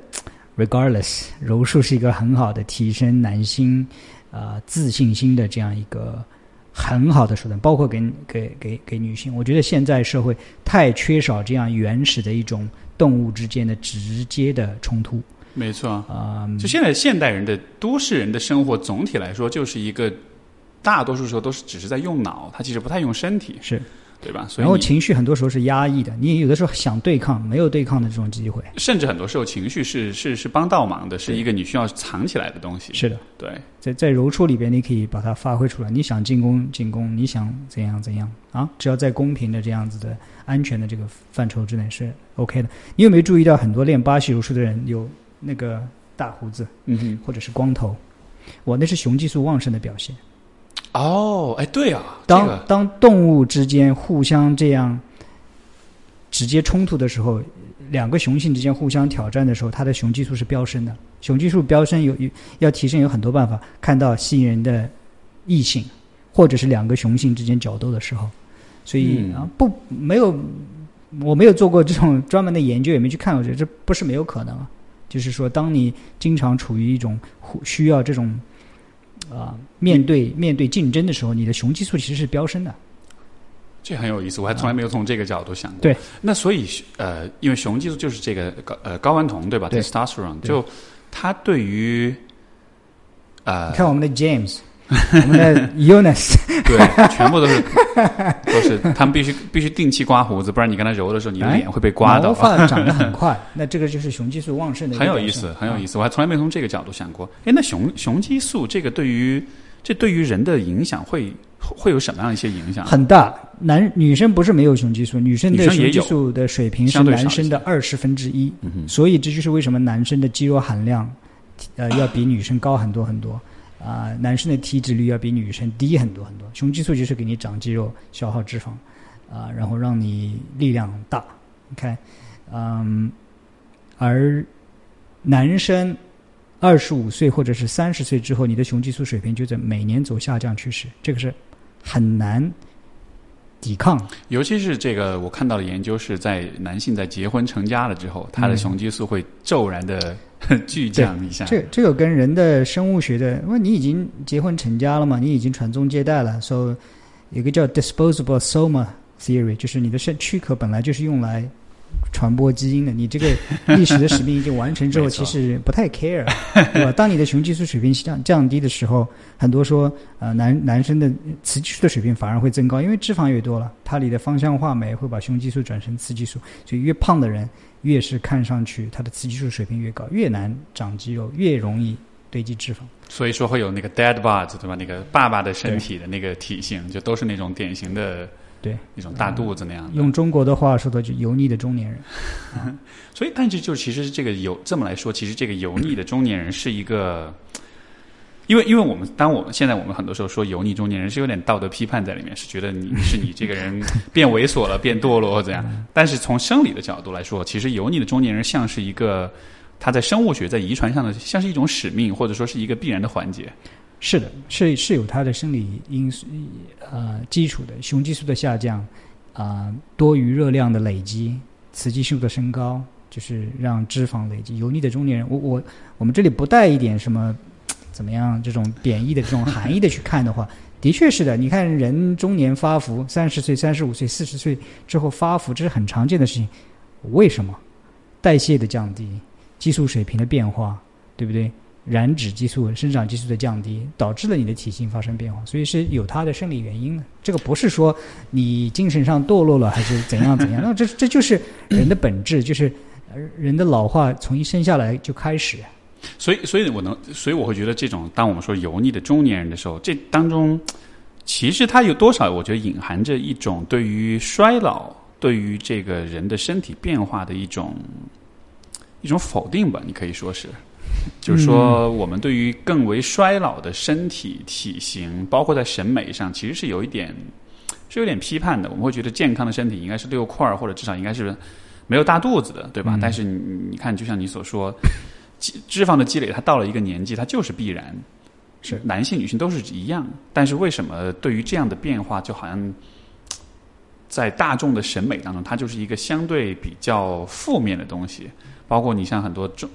，regardless，柔术是一个很好的提升男性啊、自信心的这样一个很好的手段，包括给给给给女性。我觉得现在社会太缺少这样原始的一种动物之间的直接的冲突没错。啊、就现在现代人的都市人的生活，总体来说就是一个大多数时候都是只是在用脑，他其实不太用身体，是，对吧？所以然后情绪很多时候是压抑的，你有的时候想对抗，没有对抗的这种机会。甚至很多时候情绪是是是帮倒忙的，是一个你需要藏起来的东西。是的，对，在在柔术里边，你可以把它发挥出来。你想进攻进攻，你想怎样怎样啊？只要在公平的这样子的安全的这个范畴之内是 OK 的。你有没有注意到很多练巴西柔术的人有那个大胡子嗯哼，或者是光头？我那是雄激素旺盛的表现。哦，哎，对啊，当、这个当动物之间互相这样直接冲突的时候，两个雄性之间互相挑战的时候，它的雄激素是飙升的。雄激素飙升有有要提升有很多办法，看到吸引人的异性，或者是两个雄性之间角斗的时候，所以、嗯啊不没有我没有做过这种专门的研究，也没去看，我觉得这不是没有可能啊。就是说，当你经常处于一种需要这种啊、面对面对竞争的时候，你的雄激素其实是飙升的。这很有意思，我还从来没有从这个角度想过。对，那所以呃，因为雄激素就是这个高呃睾丸酮对吧对？testosterone 就它对于呃你看我们的 James，[LAUGHS] 我们的 Eunice，对，全部都是都是他们必须必须定期刮胡子，不然你跟他揉的时候，你的哎脸会被刮到毛。发长得很快，[LAUGHS] 那这个就是雄激素旺盛的很有意思，很有意思。我还从来没从这个角度想过。哎，那雄雄激素这个对于这对于人的影响会会有什么样一些影响？很大，男女生不是没有雄激素，女生的雄激素的水平是男生的二十分之一，所以这就是为什么男生的肌肉含量，呃，要比女生高很多很多。啊、男生的体脂率要比女生低很多很多。雄激素就是给你长肌肉、消耗脂肪，啊、然后让你力量大。你看，嗯，而男生二十五岁或者是三十岁之后，你的雄激素水平就在每年走下降趋势，这个是很难抵抗。尤其是这个，我看到的研究是在男性在结婚成家了之后，他的嗯雄激素会骤然的 [LAUGHS] 巨降一下。这这个跟人的生物学的，因为你已经结婚成家了嘛，你已经传宗接代了，所以有个叫 disposable soma theory，就是你的身躯壳本来就是用来传播基因的。你这个 [LAUGHS] 历史的使命已经完成之后，其实不太 care，[LAUGHS] 对吧？当你的雄激素水平降降低的时候，很多说呃男男生的雌激素的水平反而会增高，因为脂肪越多了，它里的芳香化酶会把雄激素转成雌激素，所以越胖的人越是看上去他的雌激素水平越高，越难长肌肉，越容易堆积脂肪。所以说会有那个 dad bod 对吧？那个爸爸的身体的那个体型，就都是那种典型的对那种大肚子那样的。用中国的话说的，就油腻的中年人。[LAUGHS] 所以，但是就其实这个油这么来说，其实这个油腻的中年人是一个，因为因为我们当我们现在我们很多时候说油腻中年人是有点道德批判在里面，是觉得你是你这个人变猥琐了、变堕落或怎样。但是从生理的角度来说，其实油腻的中年人像是一个他在生物学在遗传上的像是一种使命，或者说是一个必然的环节。是的，是是有它的生理因素呃基础的，雄激素的下降，啊、多余热量的累积，雌激素的升高，就是让脂肪累积。油腻的中年人，我我我们这里不带一点什么怎么样这种贬义的这种含义的去看的话，[LAUGHS] 的确是的。你看人中年发福，三十岁、三十五岁、四十岁之后发福，这是很常见的事情。为什么？代谢的降低，激素水平的变化，对不对？燃脂激素、生长激素的降低，导致了你的体型发生变化，所以是有它的生理原因的。这个不是说你精神上堕落了还是怎样怎样，那这这就是人的本质，就是人的老化从一生下来就开始。所以，所以我能，所以我会觉得，这种当我们说油腻的中年人的时候，这当中其实它有多少，我觉得隐含着一种对于衰老、对于这个人的身体变化的一种一种否定吧，你可以说是。就是说，我们对于更为衰老的身体体型，包括在审美上，其实是有一点是有点批判的。我们会觉得健康的身体应该是六块儿，或者至少应该是没有大肚子的，对吧？嗯但是你你看，就像你所说，[LAUGHS] 脂脂肪的积累，它到了一个年纪，它就是必然。是男性、女性都是一样，但是为什么对于这样的变化，就好像在大众的审美当中，它就是一个相对比较负面的东西？包括你像很多中。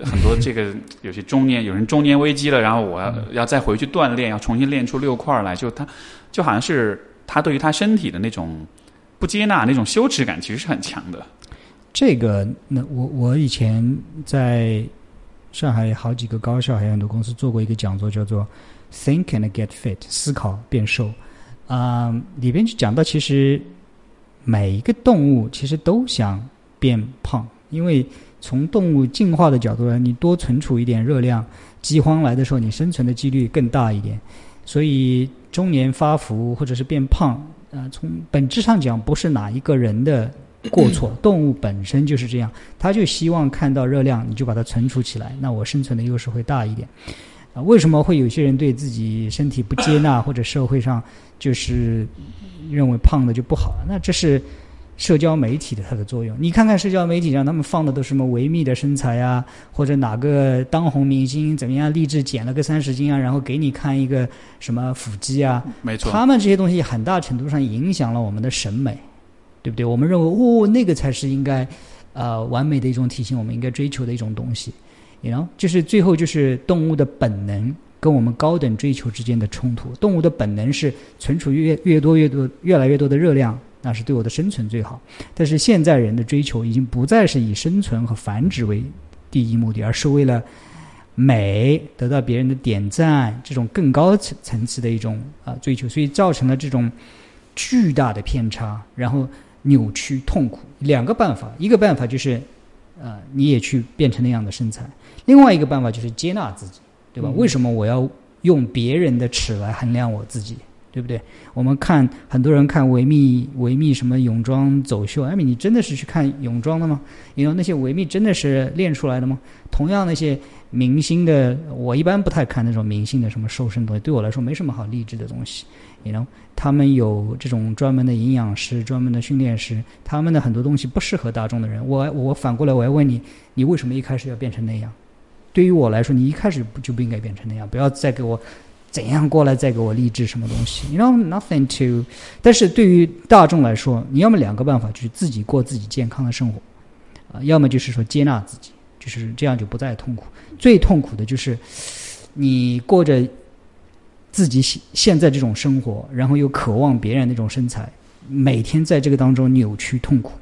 呃很多这个有些中年有人中年危机了，然后我要要再回去锻炼，要重新练出六块儿来，就他就好像是他对于他身体的那种不接纳、那种羞耻感，其实是很强的。这个，那我我以前在上海好几个高校还有很多公司做过一个讲座，叫做 “Think and Get Fit”，思考变瘦。啊、里边就讲到，其实每一个动物其实都想变胖，因为从动物进化的角度来，你多存储一点热量，饥荒来的时候，你生存的几率更大一点。所以中年发福或者是变胖，呃，从本质上讲，不是哪一个人的过错，[CLEARS THROAT] 动物本身就是这样，它就希望看到热量，你就把它存储起来，那我生存的优势会大一点。啊、为什么会有些人对自己身体不接纳，或者社会上就是认为胖的就不好？那这是社交媒体的它的作用。你看看社交媒体上，他们放的都是什么维密的身材啊，或者哪个当红明星怎么样励志减了个三十斤啊，然后给你看一个什么腹肌啊，没错，他们这些东西很大程度上影响了我们的审美，对不对？我们认为哦，那个才是应该呃完美的一种体型，我们应该追求的一种东西。然后就是最后就是动物的本能跟我们高等追求之间的冲突。动物的本能是存储越越多越多越来越多的热量，那是对我的生存最好。但是现在人的追求已经不再是以生存和繁殖为第一目的，而是为了美得到别人的点赞，这种更高层层次的一种啊、追求，所以造成了这种巨大的偏差，然后扭曲痛苦。两个办法，一个办法就是呃你也去变成那样的身材，另外一个办法就是接纳自己，对吧？嗯为什么我要用别人的尺来衡量我自己？对不对？我们看很多人看维密维密什么泳装走秀，艾米，你真的是去看泳装的吗？因为那些维密真的是练出来的吗？同样那些明星的，我一般不太看那种明星的什么瘦身东西，对我来说没什么好励志的东西。you know，他们有这种专门的营养师、专门的训练师，他们的很多东西不适合大众的人。我我反过来我要问你，你为什么一开始要变成那样？对于我来说，你一开始不就不应该变成那样，不要再给我怎样过来再给我励志什么东西。You know nothing to，但是对于大众来说，你要么两个办法，就是自己过自己健康的生活，啊、要么就是说接纳自己，就是这样就不再痛苦。最痛苦的就是你过着自己现现在这种生活，然后又渴望别人那种身材，每天在这个当中扭曲痛苦。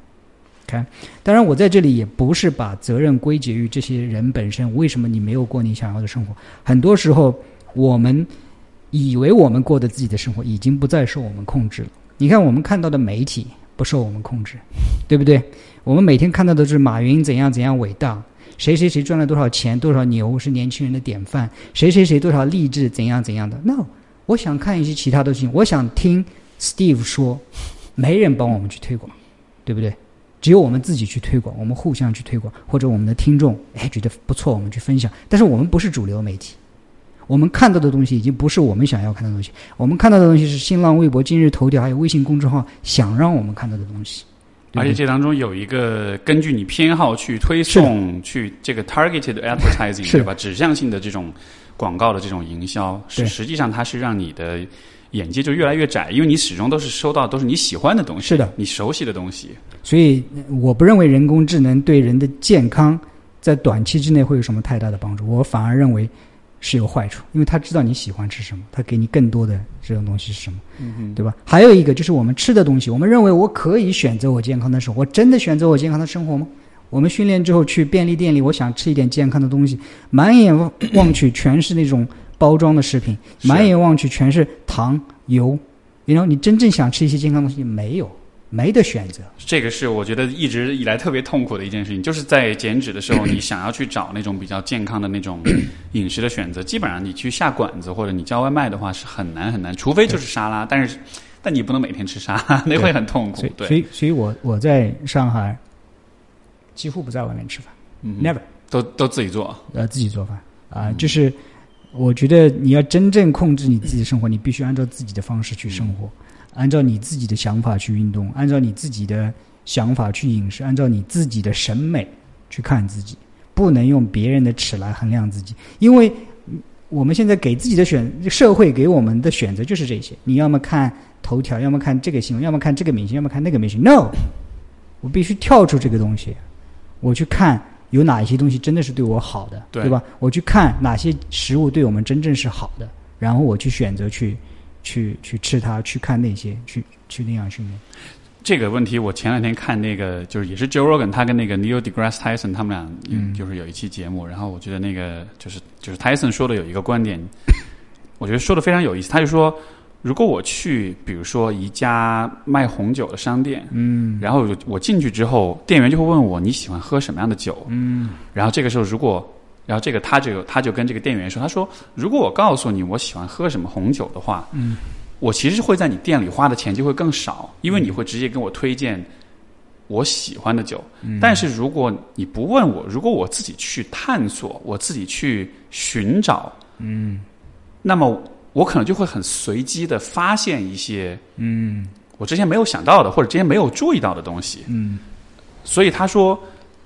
OK，当然我在这里也不是把责任归结于这些人本身，为什么你没有过你想要的生活？很多时候我们以为我们过的自己的生活已经不再受我们控制了。你看我们看到的媒体不受我们控制，对不对？我们每天看到的是马云怎样怎样伟大，谁谁谁赚了多少钱，多少牛是年轻人的典范，谁谁谁多少励志怎样怎样的。No，我想看一些其他的事情，我想听 Steve 说，没人帮我们去推广，对不对？只有我们自己去推广，我们互相去推广，或者我们的听众哎觉得不错，我们去分享。但是我们不是主流媒体，我们看到的东西已经不是我们想要看的东西，我们看到的东西是新浪微博、今日头条还有微信公众号想让我们看到的东西。而且这当中有一个根据你偏好去推送，去这个 targeted advertising 对吧？指向性的这种广告的这种营销，是实际上它是让你的眼界就越来越窄，因为你始终都是收到都是你喜欢的东西，是的，你熟悉的东西。所以呃我不认为人工智能对人的健康在短期之内会有什么太大的帮助，我反而认为是有坏处，因为他知道你喜欢吃什么，他给你更多的这种东西是什么，嗯对吧？还有一个就是我们吃的东西，我们认为我可以选择我健康的生活，我真的选择我健康的生活吗？我们训练之后去便利店里，我想吃一点健康的东西，满眼望望去全是那种包装的食品，满眼望去全是糖油，然后你真正想吃一些健康的东西没有，没得选择。这个是我觉得一直以来特别痛苦的一件事情，就是在减脂的时候，你想要去找那种比较健康的那种 [CLEARS THROAT] 饮食的选择，基本上你去下馆子或者你叫外卖的话是很难很难，除非就是沙拉，但是但你不能每天吃沙拉，那会很痛苦所以，。所，以，所以我我在上海几乎不在外面吃饭、嗯 n e v e r 都都自己做，呃，自己做饭。啊、就是我觉得你要真正控制你自己的生活，你必须按照自己的方式去生活，按照你自己的想法去运动，按照你自己的想法去饮食，按照你自己的审美去看自己，不能用别人的尺来衡量自己，因为嗯我们现在给自己的选，社会给我们的选择就是这些，你要么看头条，要么看这个新闻，要么看这个明星，要么看那个明星，no，我必须跳出这个东西，我去看有哪一些东西真的是对我好的，对吧？我去看哪些食物对我们真正是好的，然后我去选择去去去吃它，去看那些，去去那样训练。这个问题，我前两天看那个，就是也是 Joe Rogan，他跟那个 Neil deGrasse Tyson 他们俩，嗯就是有一期节目，然后我觉得那个就是就是 Tyson 说的有一个观点，我觉得说的非常有意思。他就说，如果我去，比如说一家卖红酒的商店，嗯然后我我进去之后，店员就会问我你喜欢喝什么样的酒，嗯然后这个时候如果，然后这个他就他就跟这个店员说，他说如果我告诉你我喜欢喝什么红酒的话，嗯，我其实会在你店里花的钱就会更少，因为你会直接跟我推荐我喜欢的酒。嗯。但是如果你不问我，如果我自己去探索，我自己去寻找，嗯。那么我可能就会很随机的发现一些嗯。我之前没有想到的或者之前没有注意到的东西。嗯。所以他说，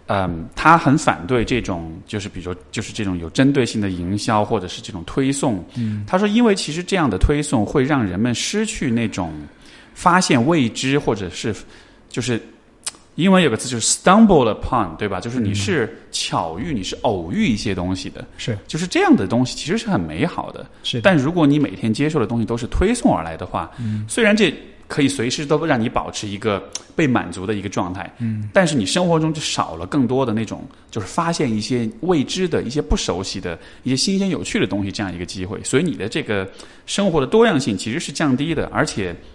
嗯，他很反对这种，就是比如说，就是这种有针对性的营销或者是这种推送。嗯，他说，因为其实这样的推送会让人们失去那种发现未知，或者是就是英文有个词就是 stumble upon，对吧？就是你是巧遇，你是偶遇一些东西的，是就是这样的东西其实是很美好的。是的，但如果你每天接受的东西都是推送而来的话，嗯虽然这可以随时都让你保持一个 [TSK] 被满足的一个状态，嗯但是你生活中就少了更多的那种，就是发现一些未知的、一些不熟悉的、一些新鲜有趣的东西这样一个机会，所以你的这个生活的多样性其实是降低的，而且。[TSK]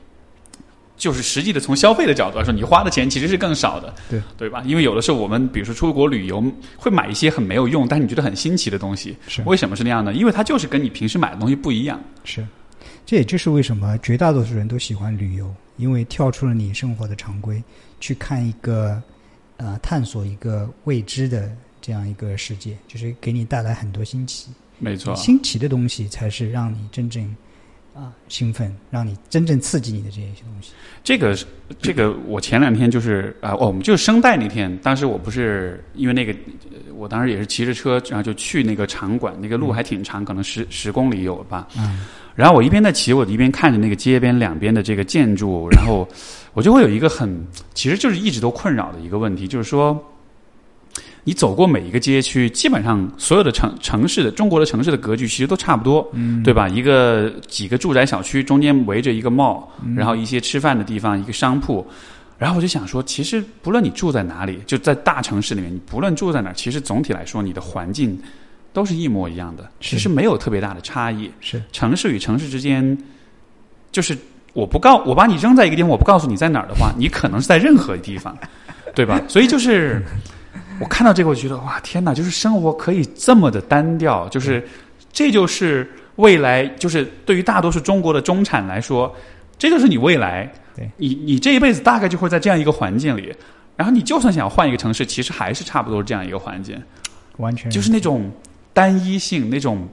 就是实际的从消费的角度来说，你花的钱其实是更少的，对对吧？因为有的时候我们比如说出国旅游，会买一些很没有用，但是你觉得很新奇的东西。是为什么是那样呢？因为它就是跟你平时买的东西不一样。是，这也就是为什么绝大多数人都喜欢旅游，因为跳出了你生活的常规，去看一个呃探索一个未知的这样一个世界，就是给你带来很多新奇。没错，新奇的东西才是让你真正啊、兴奋，让你真正刺激你的这些东西。这个这个，我前两天就是啊、哦，我们就是声带那天，当时我不是因为那个，呃我当时也是骑着车，然后就去那个场馆，那个路还挺长，可能十十公里有吧。嗯然后我一边在骑，我一边看着那个街边两边的这个建筑，然后 [LAUGHS] 我就会有一个很，其实就是一直都困扰的一个问题，就是说，你走过每一个街区，基本上所有的城城市的中国的城市的格局其实都差不多，嗯对吧？一个几个住宅小区中间围着一个 mall，、然后一些吃饭的地方，一个商铺。然后我就想说，其实不论你住在哪里，就在大城市里面，你不论住在哪儿，其实总体来说，你的环境都是一模一样的，其实没有特别大的差异。是城市与城市之间，就是我不告我把你扔在一个地方，我不告诉你在哪儿的话，你可能是在任何地方，[LAUGHS] 对吧？所以就是我看到这个，我觉得哇，天哪！就是生活可以这么的单调，就是这就是未来，就是对于大多数中国的中产来说，这就是你未来。对你，你这一辈子大概就会在这样一个环境里，然后你就算想换一个城市，其实还是差不多这样一个环境。完全就是那种单一性，那种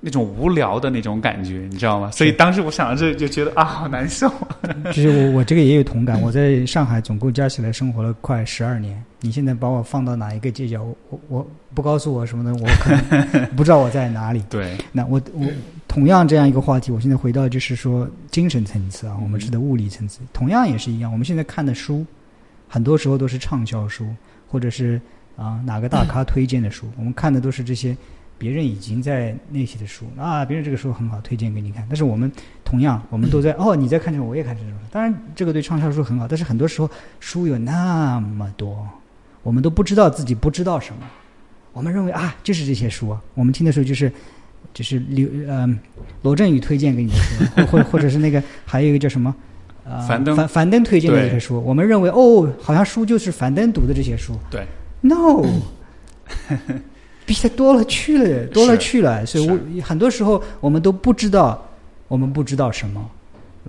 那种无聊的那种感觉，你知道吗？所以当时我想到这就觉得啊，好难受。[LAUGHS] 就是我我这个也有同感。我在上海总共加起来生活了快十二年。你现在把我放到哪一个街角，我我我不告诉我什么的，我可能不知道我在哪里。[LAUGHS] 对，那我我同样这样一个话题，我现在回到就是说精神层次啊，我们指的物理层次，同样也是一样。我们现在看的书，很多时候都是畅销书，或者是啊哪个大咖 [LAUGHS] 推荐的书，我们看的都是这些别人已经在那些的书啊，别人这个书很好，推荐给你看。但是我们同样，我们都在 [LAUGHS] 哦，你在看这个，我也看这种。当然，这个对畅销书很好，但是很多时候书有那么多，我们都不知道自己不知道什么。我们认为啊，就是这些书啊，我们听的时候就是就是刘呃罗振宇推荐给你的书，[LAUGHS] 或或或者是那个还有一个叫什么呃樊登樊樊登推荐的对这些书，我们认为哦，好像书就是樊登读的这些书。对，no，[LAUGHS] 比他多了去了，多了去了。所以我很多时候我们都不知道，我们不知道什么。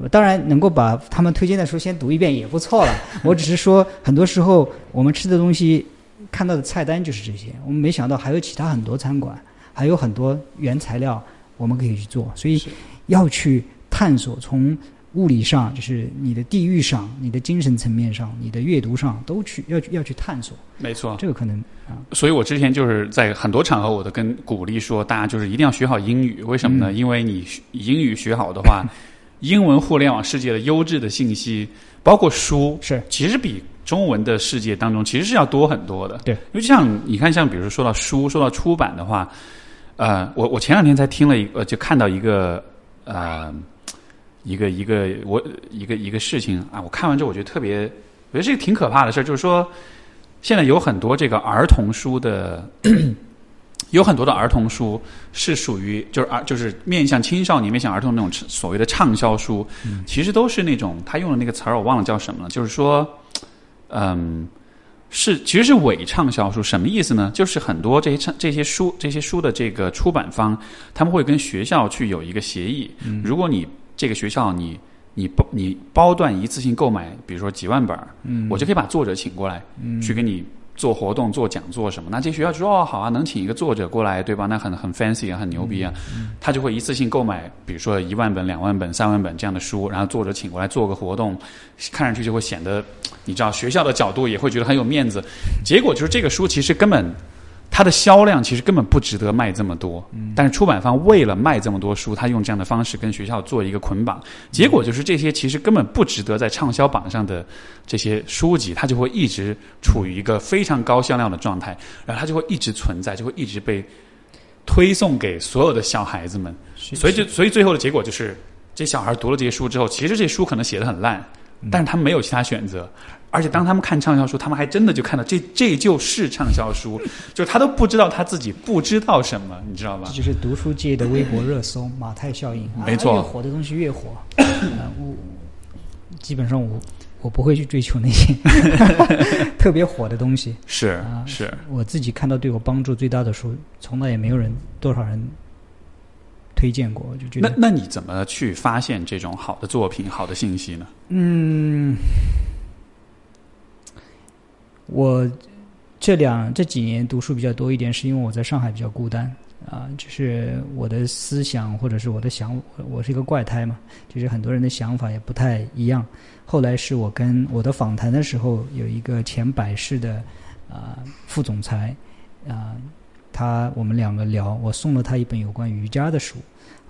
当然，能够把他们推荐的书先读一遍也不错了。[LAUGHS] 我只是说，很多时候我们吃的东西，看到的菜单就是这些。我们没想到还有其他很多餐馆，还有很多原材料我们可以去做。所以要去探索，从物理上，就是你的地域上、你的精神层面上、你的阅读上，都去要去要去探索。没错。这个可能啊，所以我之前就是在很多场合，我都跟鼓励说，大家就是一定要学好英语。为什么呢？因为你英语学好的话，[LAUGHS] 英文互联网世界的优质的信息，包括书，是其实比中文的世界当中其实是要多很多的。对，因为像你看，像比如说说到书，说到出版的话，呃，我我前两天才听了一个，就看到一个呃，一个一个我一个一个事情啊，我看完之后我觉得特别，我觉得是一个挺可怕的事儿，就是说现在有很多这个儿童书的。[CLEARS THROAT] 有很多的儿童书是属于就是儿就是面向青少年、面向儿童那种所谓的畅销书，其实都是那种他用的那个词儿我忘了叫什么了，就是说，嗯，是其实是伪畅销书，什么意思呢？就是很多这些畅这些书这些书的这个出版方，他们会跟学校去有一个协议，如果你这个学校你你包你包段一次性购买，比如说几万本，嗯我就可以把作者请过来，嗯去给你做活动、做讲座什么。那这学校就说哦，好啊，能请一个作者过来，对吧？那很很 fancy 啊，很牛逼啊。他就会一次性购买，比如说一万本、两万本、三万本这样的书，然后作者请过来做个活动，看上去就会显得，你知道学校的角度也会觉得很有面子。结果就是这个书其实根本。它的销量其实根本不值得卖这么多，但是出版方为了卖这么多书，他用这样的方式跟学校做一个捆绑，结果就是这些其实根本不值得在畅销榜上的这些书籍，它就会一直处于一个非常高销量的状态，然后它就会一直存在，就会一直被推送给所有的小孩子们，所以就所以最后的结果就是，这小孩读了这些书之后，其实这些书可能写的很烂，但是他们没有其他选择。而且当他们看畅销书，他们还真的就看到这这就是畅销书，[LAUGHS] 就是他都不知道他自己不知道什么，你知道吧这？就是读书界的微博热搜马太效应。没错啊越火的东西越火。[COUGHS] 呃我基本上我我不会去追求那些 [LAUGHS] 特别火的东西。是啊是，我自己看到对我帮助最大的书，从来也没有人多少人推荐过，我就觉得那那你怎么去发现这种好的作品、好的信息呢？嗯，我这两这几年读书比较多一点，是因为我在上海比较孤单啊，就是我的思想或者是我的想，我我是一个怪胎嘛，就是很多人的想法也不太一样。后来是我跟我的访谈的时候，有一个前百事的啊、副总裁啊、他我们两个聊，我送了他一本有关瑜伽的书。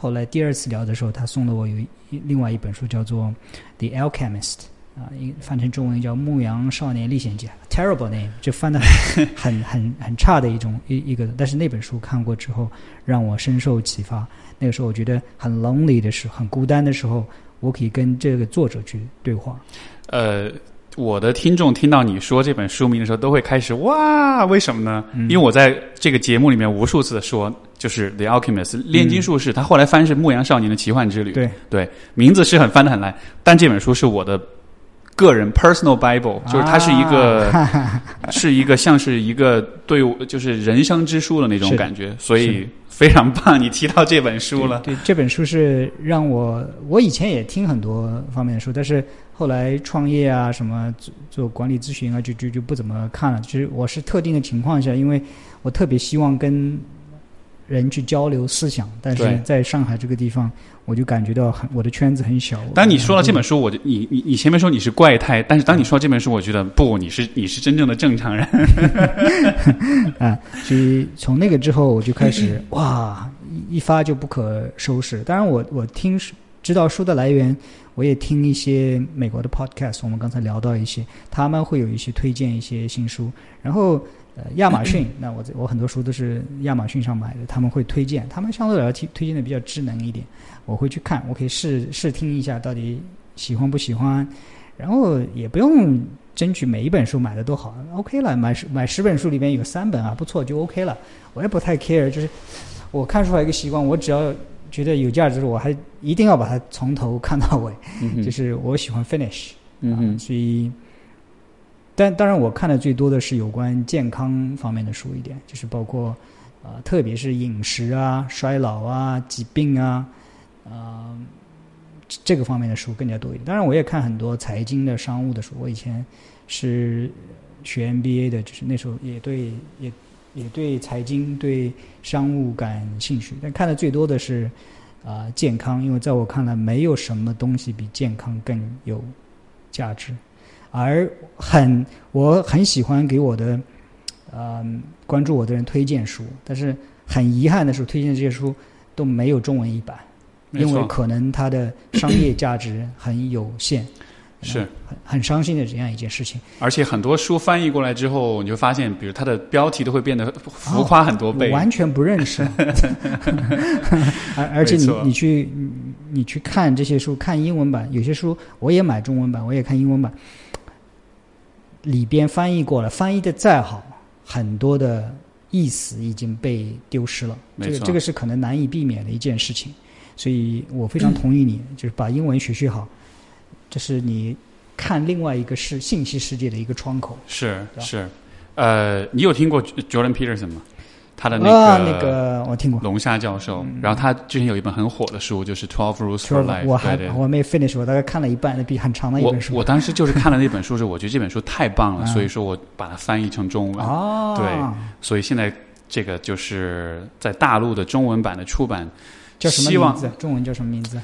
后来第二次聊的时候，他送了我有一另外一本书，叫做《The Alchemist》啊，一翻成中文叫《牧羊少年历险记》，terrible name，就翻的很很很很差的一种一一个。但是那本书看过之后，让我深受启发。那个时候我觉得很 lonely 的时候，很孤单的时候，我可以跟这个作者去对话。呃，我的听众听到你说这本书名的时候，都会开始哇，为什么呢？嗯因为我在这个节目里面无数次的说，就是《The Alchemist》炼金术士，他后来翻是《牧羊少年的奇幻之旅》，对，对，名字是很翻得很来，但这本书是我的个人 personal Bible，就是它是一个、[LAUGHS] 啊是一个像是一个对我就是人生之书的那种感觉，所以 [LAUGHS] 非常棒，你提到这本书了。对，对这本书是让我，我以前也听很多方面的书，但是后来创业啊，什么做做管理咨询啊，就就就不怎么看了。就是我是特定的情况下，因为我特别希望跟人去交流思想，但是在上海这个地方，我就感觉到很我的圈子很小。当你说了这本书，我就你你你前面说你是怪胎，但是当你说这本书，我觉得不，你是你是真正的正常人。[LAUGHS] 啊，所以从那个之后，我就开始哇，一一发就不可收拾。当然我，我听知道书的来源，我也听一些美国的 podcast，我们刚才聊到一些，他们会有一些推荐一些新书。然后，呃，亚马逊，那我我很多书都是亚马逊上买的，他们会推荐，他们相对来说推推荐的比较智能一点，我会去看，我可以试试听一下到底喜欢不喜欢，然后也不用争取每一本书买的都好，OK 了，买十买十本书里面有三本啊不错就 OK 了，我也不太 care，就是我看书还有一个习惯，我只要觉得有价值，我还一定要把它从头 [LAUGHS] 看到尾，嗯就是我喜欢 finish，啊嗯哼，所以，但当然我看的最多的是有关健康方面的书一点，就是包括啊、呃特别是饮食啊、衰老啊、疾病啊，啊、这这个方面的书更加多一点。当然，我也看很多财经的、商务的书。我以前是学 MBA 的，就是那时候也对也也对财经、对商务感兴趣，但看的最多的是啊、健康，因为在我看来，没有什么东西比健康更有价值。而很我很喜欢给我的嗯关注我的人推荐书，但是很遗憾的是，推荐这些书都没有中文译版，因为可能它的商业价值很有限，[COUGHS] 是。很很伤心的这样一件事情。而且很多书翻译过来之后，你就发现，比如它的标题都会变得浮夸很多我倍。完全不认识，[LAUGHS] [LAUGHS] 而而且你你去你你去看这些书，看英文版，有些书我也买中文版，我也看英文版，里边翻译过了，翻译的再好，很多的意思已经被丢失了。这个这个是可能难以避免的一件事情，所以我非常同意你，就是把英文学学好，这是你看另外一个世信息世界的一个窗口。是是，呃，你有听过 Jordan Peterson 吗？他的那啊，个那个我听过。龙虾教授，然后他之前有一本很火的书，就是《Twelve Rules for Life》。我还我没 finish，我大概看了一半，那比很长的一本书。我当时就是看了那本书之后，我觉得这本书太棒了，啊所以说我把它翻译成中文。哦，对所以现在这个就是在大陆的中文版的出版，叫什么名字？中文叫什么名字？《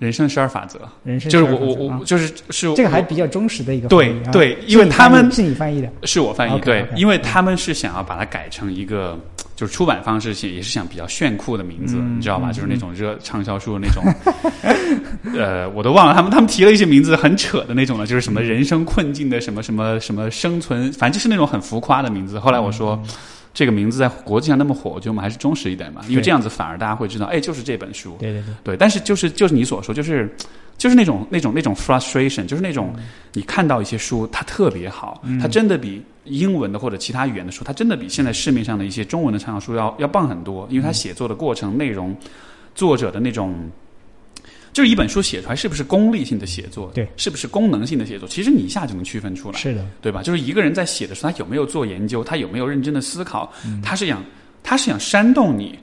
人生十二法则》，人生就是我我我就是是这个还比较忠实的一个对对因为他们是你翻译的，是我翻译对因为他们是想要把它改成一个，就是出版方式是也是想比较炫酷的名字，嗯你知道吧？嗯就是那种热畅销书的那种，[LAUGHS] 呃，我都忘了他们他们提了一些名字很扯的那种了，就是什么人生困境的什么什么什么生存，反正就是那种很浮夸的名字。后来我说。这个名字在国际上那么火，我觉得我们还是忠实一点吧，因为这样子反而大家会知道，哎，就是这本书。对对对，对，但是就是就是你所说，就是就是那种那种那种 frustration，就是那种你看到一些书，它特别好，它真的比英文的或者其他语言的书，它真的比现在市面上的一些中文的畅销书要要棒很多，因为它写作的过程、内容、作者的那种。就是一本书写出来是不是功利性的写作，对，是不是功能性的写作，其实你一下就能区分出来。是的，对吧？就是一个人在写的时候，他有没有做研究，他有没有认真的思考，嗯他是想他是想煽动你，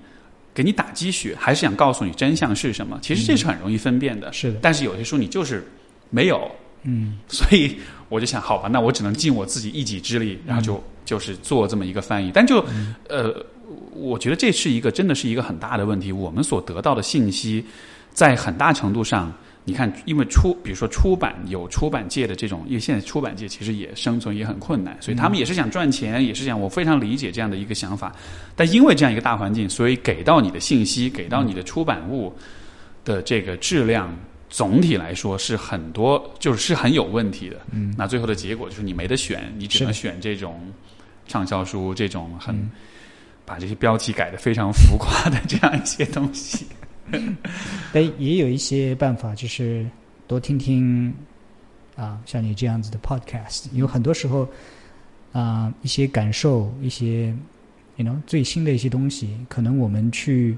给你打鸡血，还是想告诉你真相是什么？其实这是很容易分辨的。是的，但是有些书你就是没有，嗯，所以我就想，好吧，那我只能尽我自己一己之力，然后就、就是做这么一个翻译。但就、呃，我觉得这是一个真的是一个很大的问题。我们所得到的信息，在很大程度上。你看，因为出，比如说出版有出版界的这种，因为现在出版界其实也生存也很困难，所以他们也是想赚钱，也是想，我非常理解这样的一个想法。但因为这样一个大环境，所以给到你的信息，给到你的出版物的这个质量，总体来说是很多，就是是很有问题的。嗯，那最后的结果就是你没得选，你只能选这种畅销书，这种很、嗯把这些标题改得非常浮夸的这样一些东西。[LAUGHS] 但也有一些办法，就是多听听啊，像你这样子的 podcast，有很多时候啊、一些感受，一些 you know 最新的一些东西，可能我们去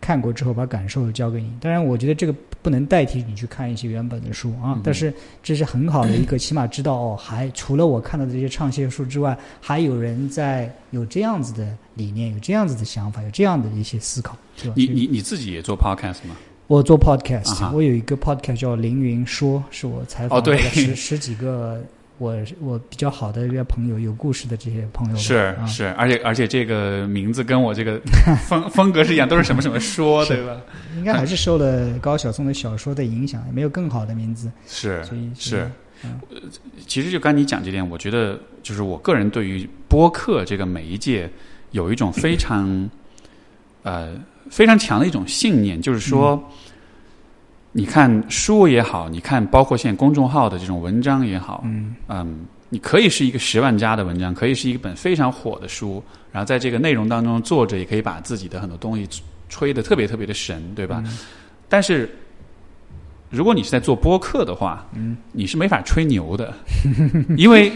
看过之后，把感受交给你。当然，我觉得这个不能代替你去看一些原本的书啊，嗯但是这是很好的一个，起码知道哦，还除了我看到的这些畅销书之外，还有人在有这样子的理念，有这样子的想法，有这样的一些思考，是吧？你你你自己也做 podcast 吗？我做 podcast，、啊我有一个 podcast 叫凌云说，是我采访了十十几个我我比较好的一个朋友，有故事的这些朋友。是啊、是，而且而且这个名字跟我这个风 [LAUGHS] 风格是一样，都是什么什么说，对吧？应该还是受了高晓松的小说的影响，也没有更好的名字，是所以是。嗯其实就刚你讲这点，我觉得就是我个人对于播客这个媒介有一种非常呃非常强的一种信念，就是说，你看书也好，你看包括现在公众号的这种文章也好，嗯。嗯，你可以是一个十万加的文章，可以是一本非常火的书，然后在这个内容当中，作者也可以把自己的很多东西吹得特别特别的神，对吧？嗯。但是如果你是在做播客的话，嗯，你是没法吹牛的，[LAUGHS] 因为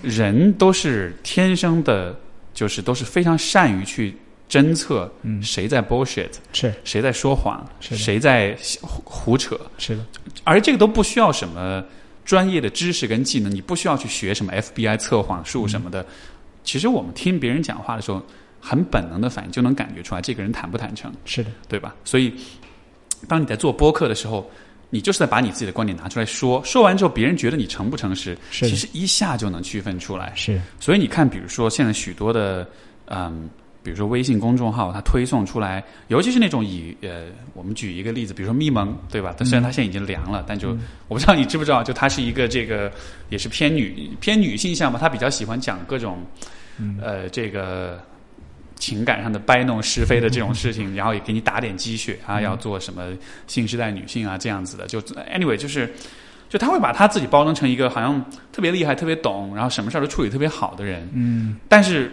人都是天生的，就是都是非常善于去侦测嗯。谁在 bullshit，是。谁在说谎，是谁在胡胡扯，是的，而这个都不需要什么专业的知识跟技能，你不需要去学什么 FBI 测谎术什么的。其实我们听别人讲话的时候，很本能的反应就能感觉出来这个人坦不坦诚，是的，对吧？所以，当你在做播客的时候，你就是在把你自己的观点拿出来说，说完之后，别人觉得你诚不诚实，其实一下就能区分出来。是。所以你看，比如说现在许多的，嗯，比如说微信公众号，它推送出来，尤其是那种以呃，我们举一个例子，比如说咪蒙，对吧？它虽然它现在已经凉了，但就、[LAUGHS] 我不知道你知不知道，就它是一个这个也是偏女偏女性向吧，它比较喜欢讲各种呃这个。情感上的掰弄是非的这种事情，然后也给你打点鸡血啊，要做什么新时代女性啊这样子的，就 anyway 就是，就他会把他自己包装成一个好像特别厉害、特别懂，然后什么事儿都处理特别好的人。嗯但是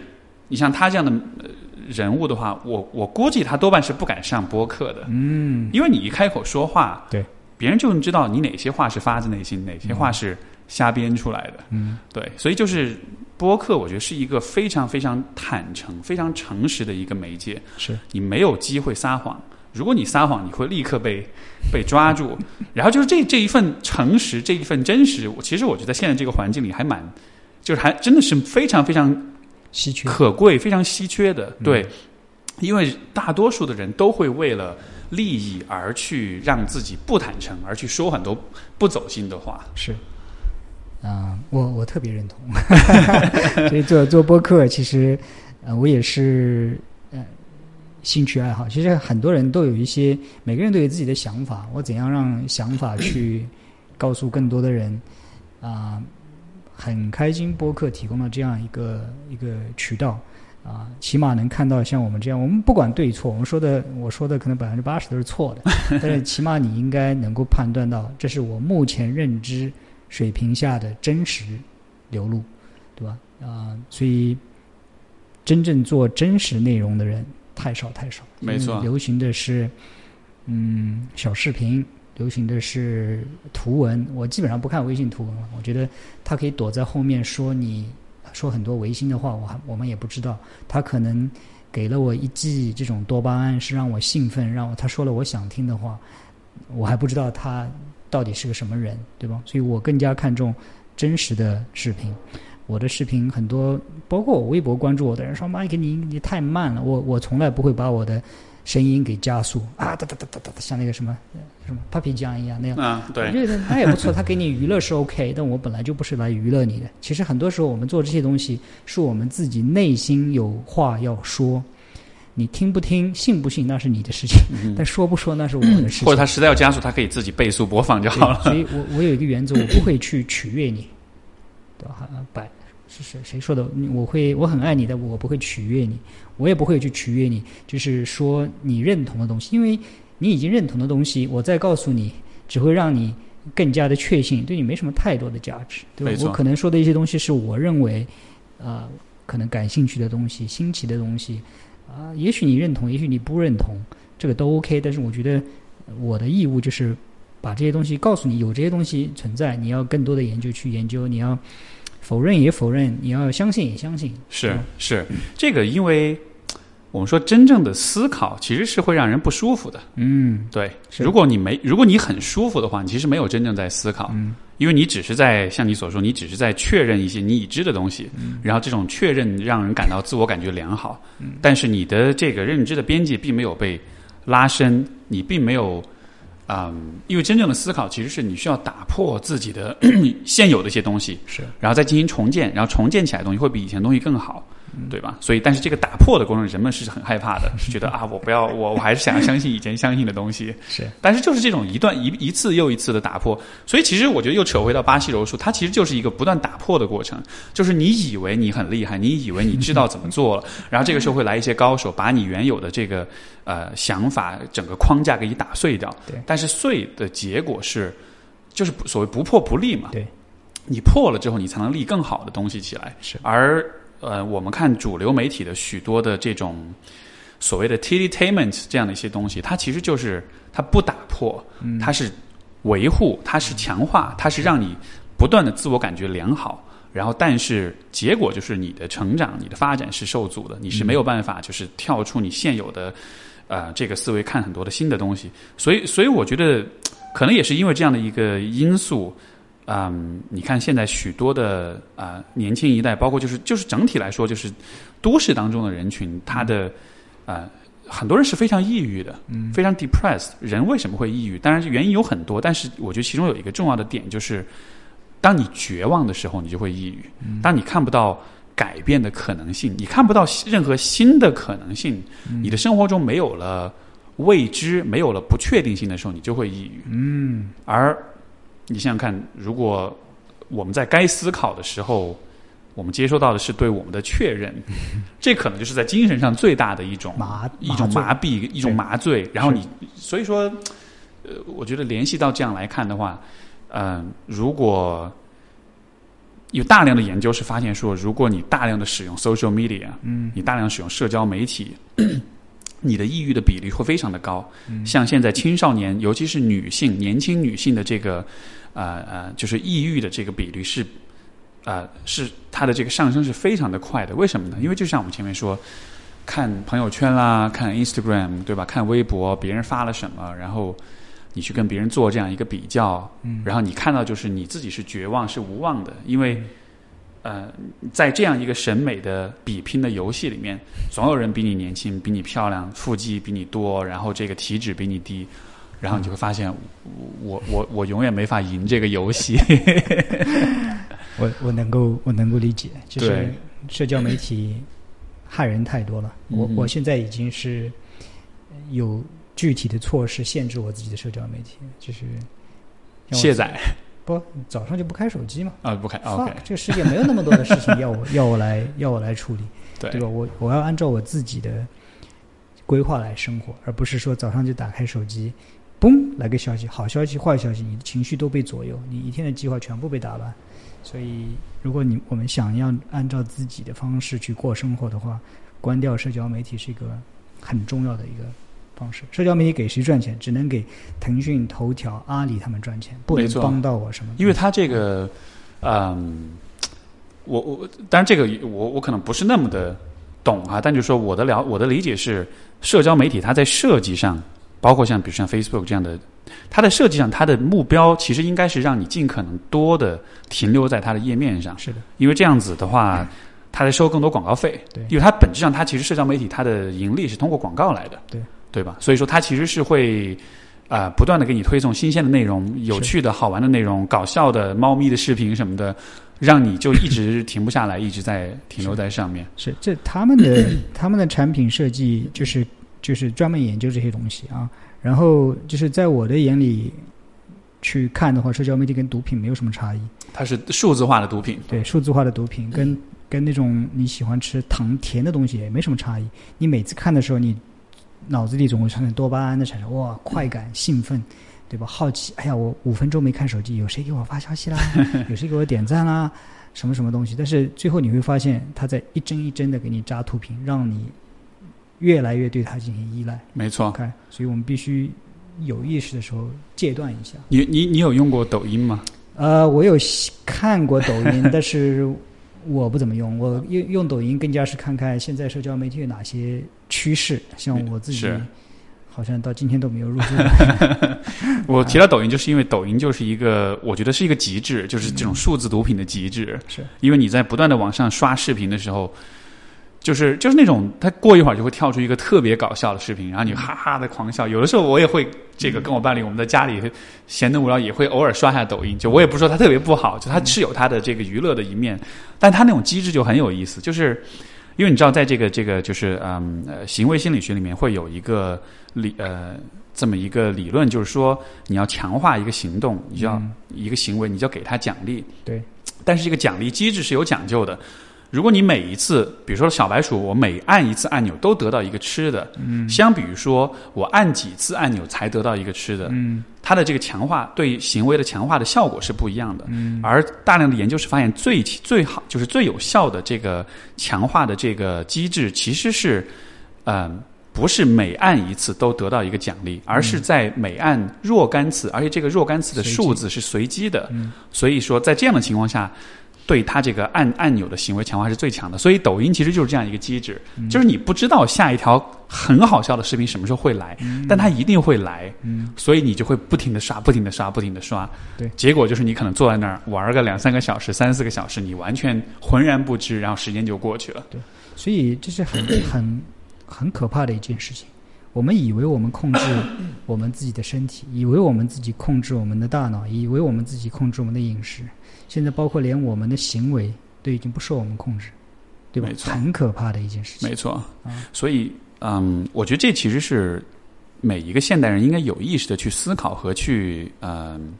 你像他这样的呃人物的话，我我估计他多半是不敢上播客的，嗯因为你一开口说话，对，别人就能知道你哪些话是发自内心，哪些话是瞎编出来的。嗯对，所以就是播客，我觉得是一个非常非常坦诚、非常诚实的一个媒介。是你没有机会撒谎，如果你撒谎，你会立刻被被抓住。然后就是这这一份诚实，这一份真实，我其实我觉得现在这个环境里还蛮，就是还真的是非常非常稀缺，可贵、非常稀缺的。对，因为大多数的人都会为了利益而去让自己不坦诚，而去说很多不走心的话。是。啊、我我特别认同，[LAUGHS] 所以做做播客，其实呃，我也是呃兴趣爱好。其实很多人都有一些，每个人都有自己的想法。我怎样让想法去告诉更多的人啊、很开心播客提供了这样一个一个渠道啊、起码能看到像我们这样，我们不管对错，我们说的我说的可能百分之八十都是错的，[LAUGHS] 但是起码你应该能够判断到，这是我目前认知水平下的真实流露，对吧？啊、所以真正做真实内容的人太少太少，没错流行的是嗯小视频，流行的是图文，我基本上不看微信图文了，我觉得他可以躲在后面说你说很多违心的话，我还我们也不知道，他可能给了我一剂这种多巴胺，是让我兴奋，让我他说了我想听的话，我还不知道他到底是个什么人，对吧？所以我更加看重真实的视频。我的视频很多，包括我微博关注我的人说：“妈，给，你你太慢了。我”我从来不会把我的声音给加速啊，哒哒哒哒哒，像那个什么什么 Papi 酱一样那样。嗯，我，觉得他也不错，他给你娱乐是 OK，但我本来就不是来娱乐你的。其实很多时候我们做这些东西，是我们自己内心有话要说，你听不听、信不信那是你的事情，嗯 [LAUGHS] 但说不说那是我的事情。或者他实在要加速，他可以自己倍速播放就好了。所以我我有一个原则，我不会去取悦你，对吧？啊百是谁谁说的？我会我很爱你，的我不会取悦你，我也不会去取悦你，就是说你认同的东西，因为你已经认同的东西，我再告诉你，只会让你更加的确信，对你没什么太多的价值，对吧我可能说的一些东西是我认为，啊、可能感兴趣的东西、新奇的东西，啊、也许你认同，也许你不认同，这个都 OK。但是我觉得我的义务就是把这些东西告诉你，有这些东西存在，你要更多的研究去研究，你要否认也否认，你要相信也相信。是嗯是，这个因为我们说真正的思考其实是会让人不舒服的。嗯对，是。如果你没，如果你很舒服的话，你其实没有真正在思考，嗯。因为你只是在像你所说，你只是在确认一些你已知的东西，嗯。然后这种确认让人感到自我感觉良好，嗯。但是你的这个认知的边界并没有被拉伸，你并没有。嗯，因为真正的思考其实是你需要打破自己的 [CLEARS THROAT] 现有的一些东西，是。然后再进行重建，然后重建起来的东西会比以前东西更好，对吧？所以，但是这个打破的过程，人们是很害怕的，是 [LAUGHS] 觉得啊，我不要，我我还是想要相信以前相信的东西。是但是就是这种一段一一次又一次的打破，所以其实我觉得又扯回到巴西柔术，它其实就是一个不断打破的过程。就是你以为你很厉害，你以为你知道怎么做了，[LAUGHS] 然后这个时候会来一些高手，把你原有的这个呃想法整个框架给你打碎掉。对但是碎的结果是，就是所谓不破不立嘛。对，你破了之后，你才能立更好的东西起来。是而呃，我们看主流媒体的许多的这种所谓的 entertainment 这样的一些东西，它其实就是它不打破，它是维护，它是强化，它是让你不断的自我感觉良好。然后，但是结果就是你的成长、你的发展是受阻的，你是没有办法就是跳出你现有的呃这个思维看很多的新的东西。所以，所以我觉得可能也是因为这样的一个因素，嗯，你看现在许多的啊、呃年轻一代，包括就是就是整体来说，就是都市当中的人群，他的啊、呃很多人是非常抑郁的，嗯，非常 depressed。人为什么会抑郁？当然原因有很多，但是我觉得其中有一个重要的点就是，当你绝望的时候，你就会抑郁；当你看不到改变的可能性，你看不到任何新的可能性，你的生活中没有了未知，没有了不确定性的时候，你就会抑郁。嗯而你想想看，如果我们在该思考的时候，我们接收到的是对我们的确认，[LAUGHS] 这可能就是在精神上最大的一种麻一种麻痹，一种麻醉。然后你，所以说，呃，我觉得联系到这样来看的话，嗯、如果有大量的研究是发现说，如果你大量的使用 social media，嗯你大量使用社交媒体，[CLEARS THROAT] 你的抑郁的比例会非常的高。嗯像现在青少年，尤其是女性、年轻女性的这个呃呃，就是抑郁的这个比率是呃是它的这个上升是非常的快的。为什么呢？因为就像我们前面说，看朋友圈啦，看 Instagram 对吧？看微博，别人发了什么，然后你去跟别人做这样一个比较，嗯然后你看到就是你自己是绝望、是无望的，因为。呃，在这样一个审美的比拼的游戏里面，总有人比你年轻、比你漂亮、腹肌比你多，然后这个体脂比你低，然后你就会发现，我我我永远没法赢这个游戏。[LAUGHS] 我我能够我能够理解，就是社交媒体害人太多了。我嗯我现在已经是有具体的措施限制我自己的社交媒体，就是卸载不早上就不开手机嘛。啊，不开 fuck，OK，这个世界没有那么多的事情要我 [LAUGHS] 要我来要我来处理，对对吧？我我要按照我自己的规划来生活，而不是说早上就打开手机，嘣来个消息，好消息坏消息，你的情绪都被左右，你一天的计划全部被打乱。所以，如果你我们想要按照自己的方式去过生活的话，关掉社交媒体是一个很重要的一个方式。社交媒体给谁赚钱？只能给腾讯、头条、阿里他们赚钱，不能帮到我什么。因为它这个，嗯，我我当然这个我我可能不是那么的懂啊，但就是说我的了我的理解是，社交媒体它在设计上，包括像比如像 Facebook 这样的，它的设计上它的目标其实应该是让你尽可能多的停留在它的页面上，是的，因为这样子的话，它在收更多广告费。对。因为它本质上它其实社交媒体它的盈利是通过广告来的，对。对吧？所以说它其实是会啊、呃不断的给你推送新鲜的内容、有趣的好玩的内容、搞笑的猫咪的视频什么的，让你就一直停不下来，一直在停留在上面。是这他们的他们的产品设计就是就是专门研究这些东西啊。然后就是在我的眼里去看的话，社交媒体跟毒品没有什么差异。它是数字化的毒品，对，数字化的毒品跟跟那种你喜欢吃糖甜的东西也没什么差异。你每次看的时候，你脑子里总会产生多巴胺的产生，哇，快感、兴奋，对吧？好奇，哎呀，我五分钟没看手机，有谁给我发消息啦？[LAUGHS] 有谁给我点赞啦？什么什么东西？但是最后你会发现，他在一帧一帧的给你扎图屏，让你越来越对它进行依赖。没错。OK，所以我们必须有意识的时候戒断一下。你你你有用过抖音吗？呃，我有看过抖音，[LAUGHS] 但是我不怎么用。我用用抖音更加是看看现在社交媒体有哪些趋势。像我自己，好像到今天都没有入驻。[LAUGHS] 我提到抖音，就是因为抖音就是一个，我觉得是一个极致，就是这种数字毒品的极致。是因为你在不断的往上刷视频的时候，就是就是那种，他过一会儿就会跳出一个特别搞笑的视频，然后你哈哈的狂笑。有的时候我也会这个跟我伴侣，我们在家里闲得无聊，也会偶尔刷下抖音。就我也不是说他特别不好，就他是有他的这个娱乐的一面，但他那种机制就很有意思，就是因为你知道，在这个这个就是嗯呃行为心理学里面会有一个理呃。这么一个理论，就是说，你要强化一个行动，你就要、一个行为，你就要给他奖励。对，但是这个奖励机制是有讲究的。如果你每一次，比如说小白鼠，我每按一次按钮都得到一个吃的，嗯，相比于说我按几次按钮才得到一个吃的，嗯，它的这个强化对行为的强化的效果是不一样的。嗯，而大量的研究是发现最最好就是最有效的这个强化的这个机制，其实是，嗯、不是每按一次都得到一个奖励，而是在每按若干次，而且这个若干次的数字是随机的。所以说，在这样的情况下，对它这个按按钮的行为强化是最强的。所以抖音其实就是这样一个机制，就是你不知道下一条很好笑的视频什么时候会来，但它一定会来，所以你就会不停的刷，不停的刷，不停的刷。对结果就是你可能坐在那儿玩个两三个小时、三四个小时，你完全浑然不知，然后时间就过去了。对所以这是很很很可怕的一件事情。我们以为我们控制 [COUGHS] 我们自己的身体，以为我们自己控制我们的大脑，以为我们自己控制我们的饮食，现在包括连我们的行为都已经不受我们控制，对吧没？错很可怕的一件事情。没错啊，所以嗯，我觉得这其实是每一个现代人应该有意识的去思考和去嗯，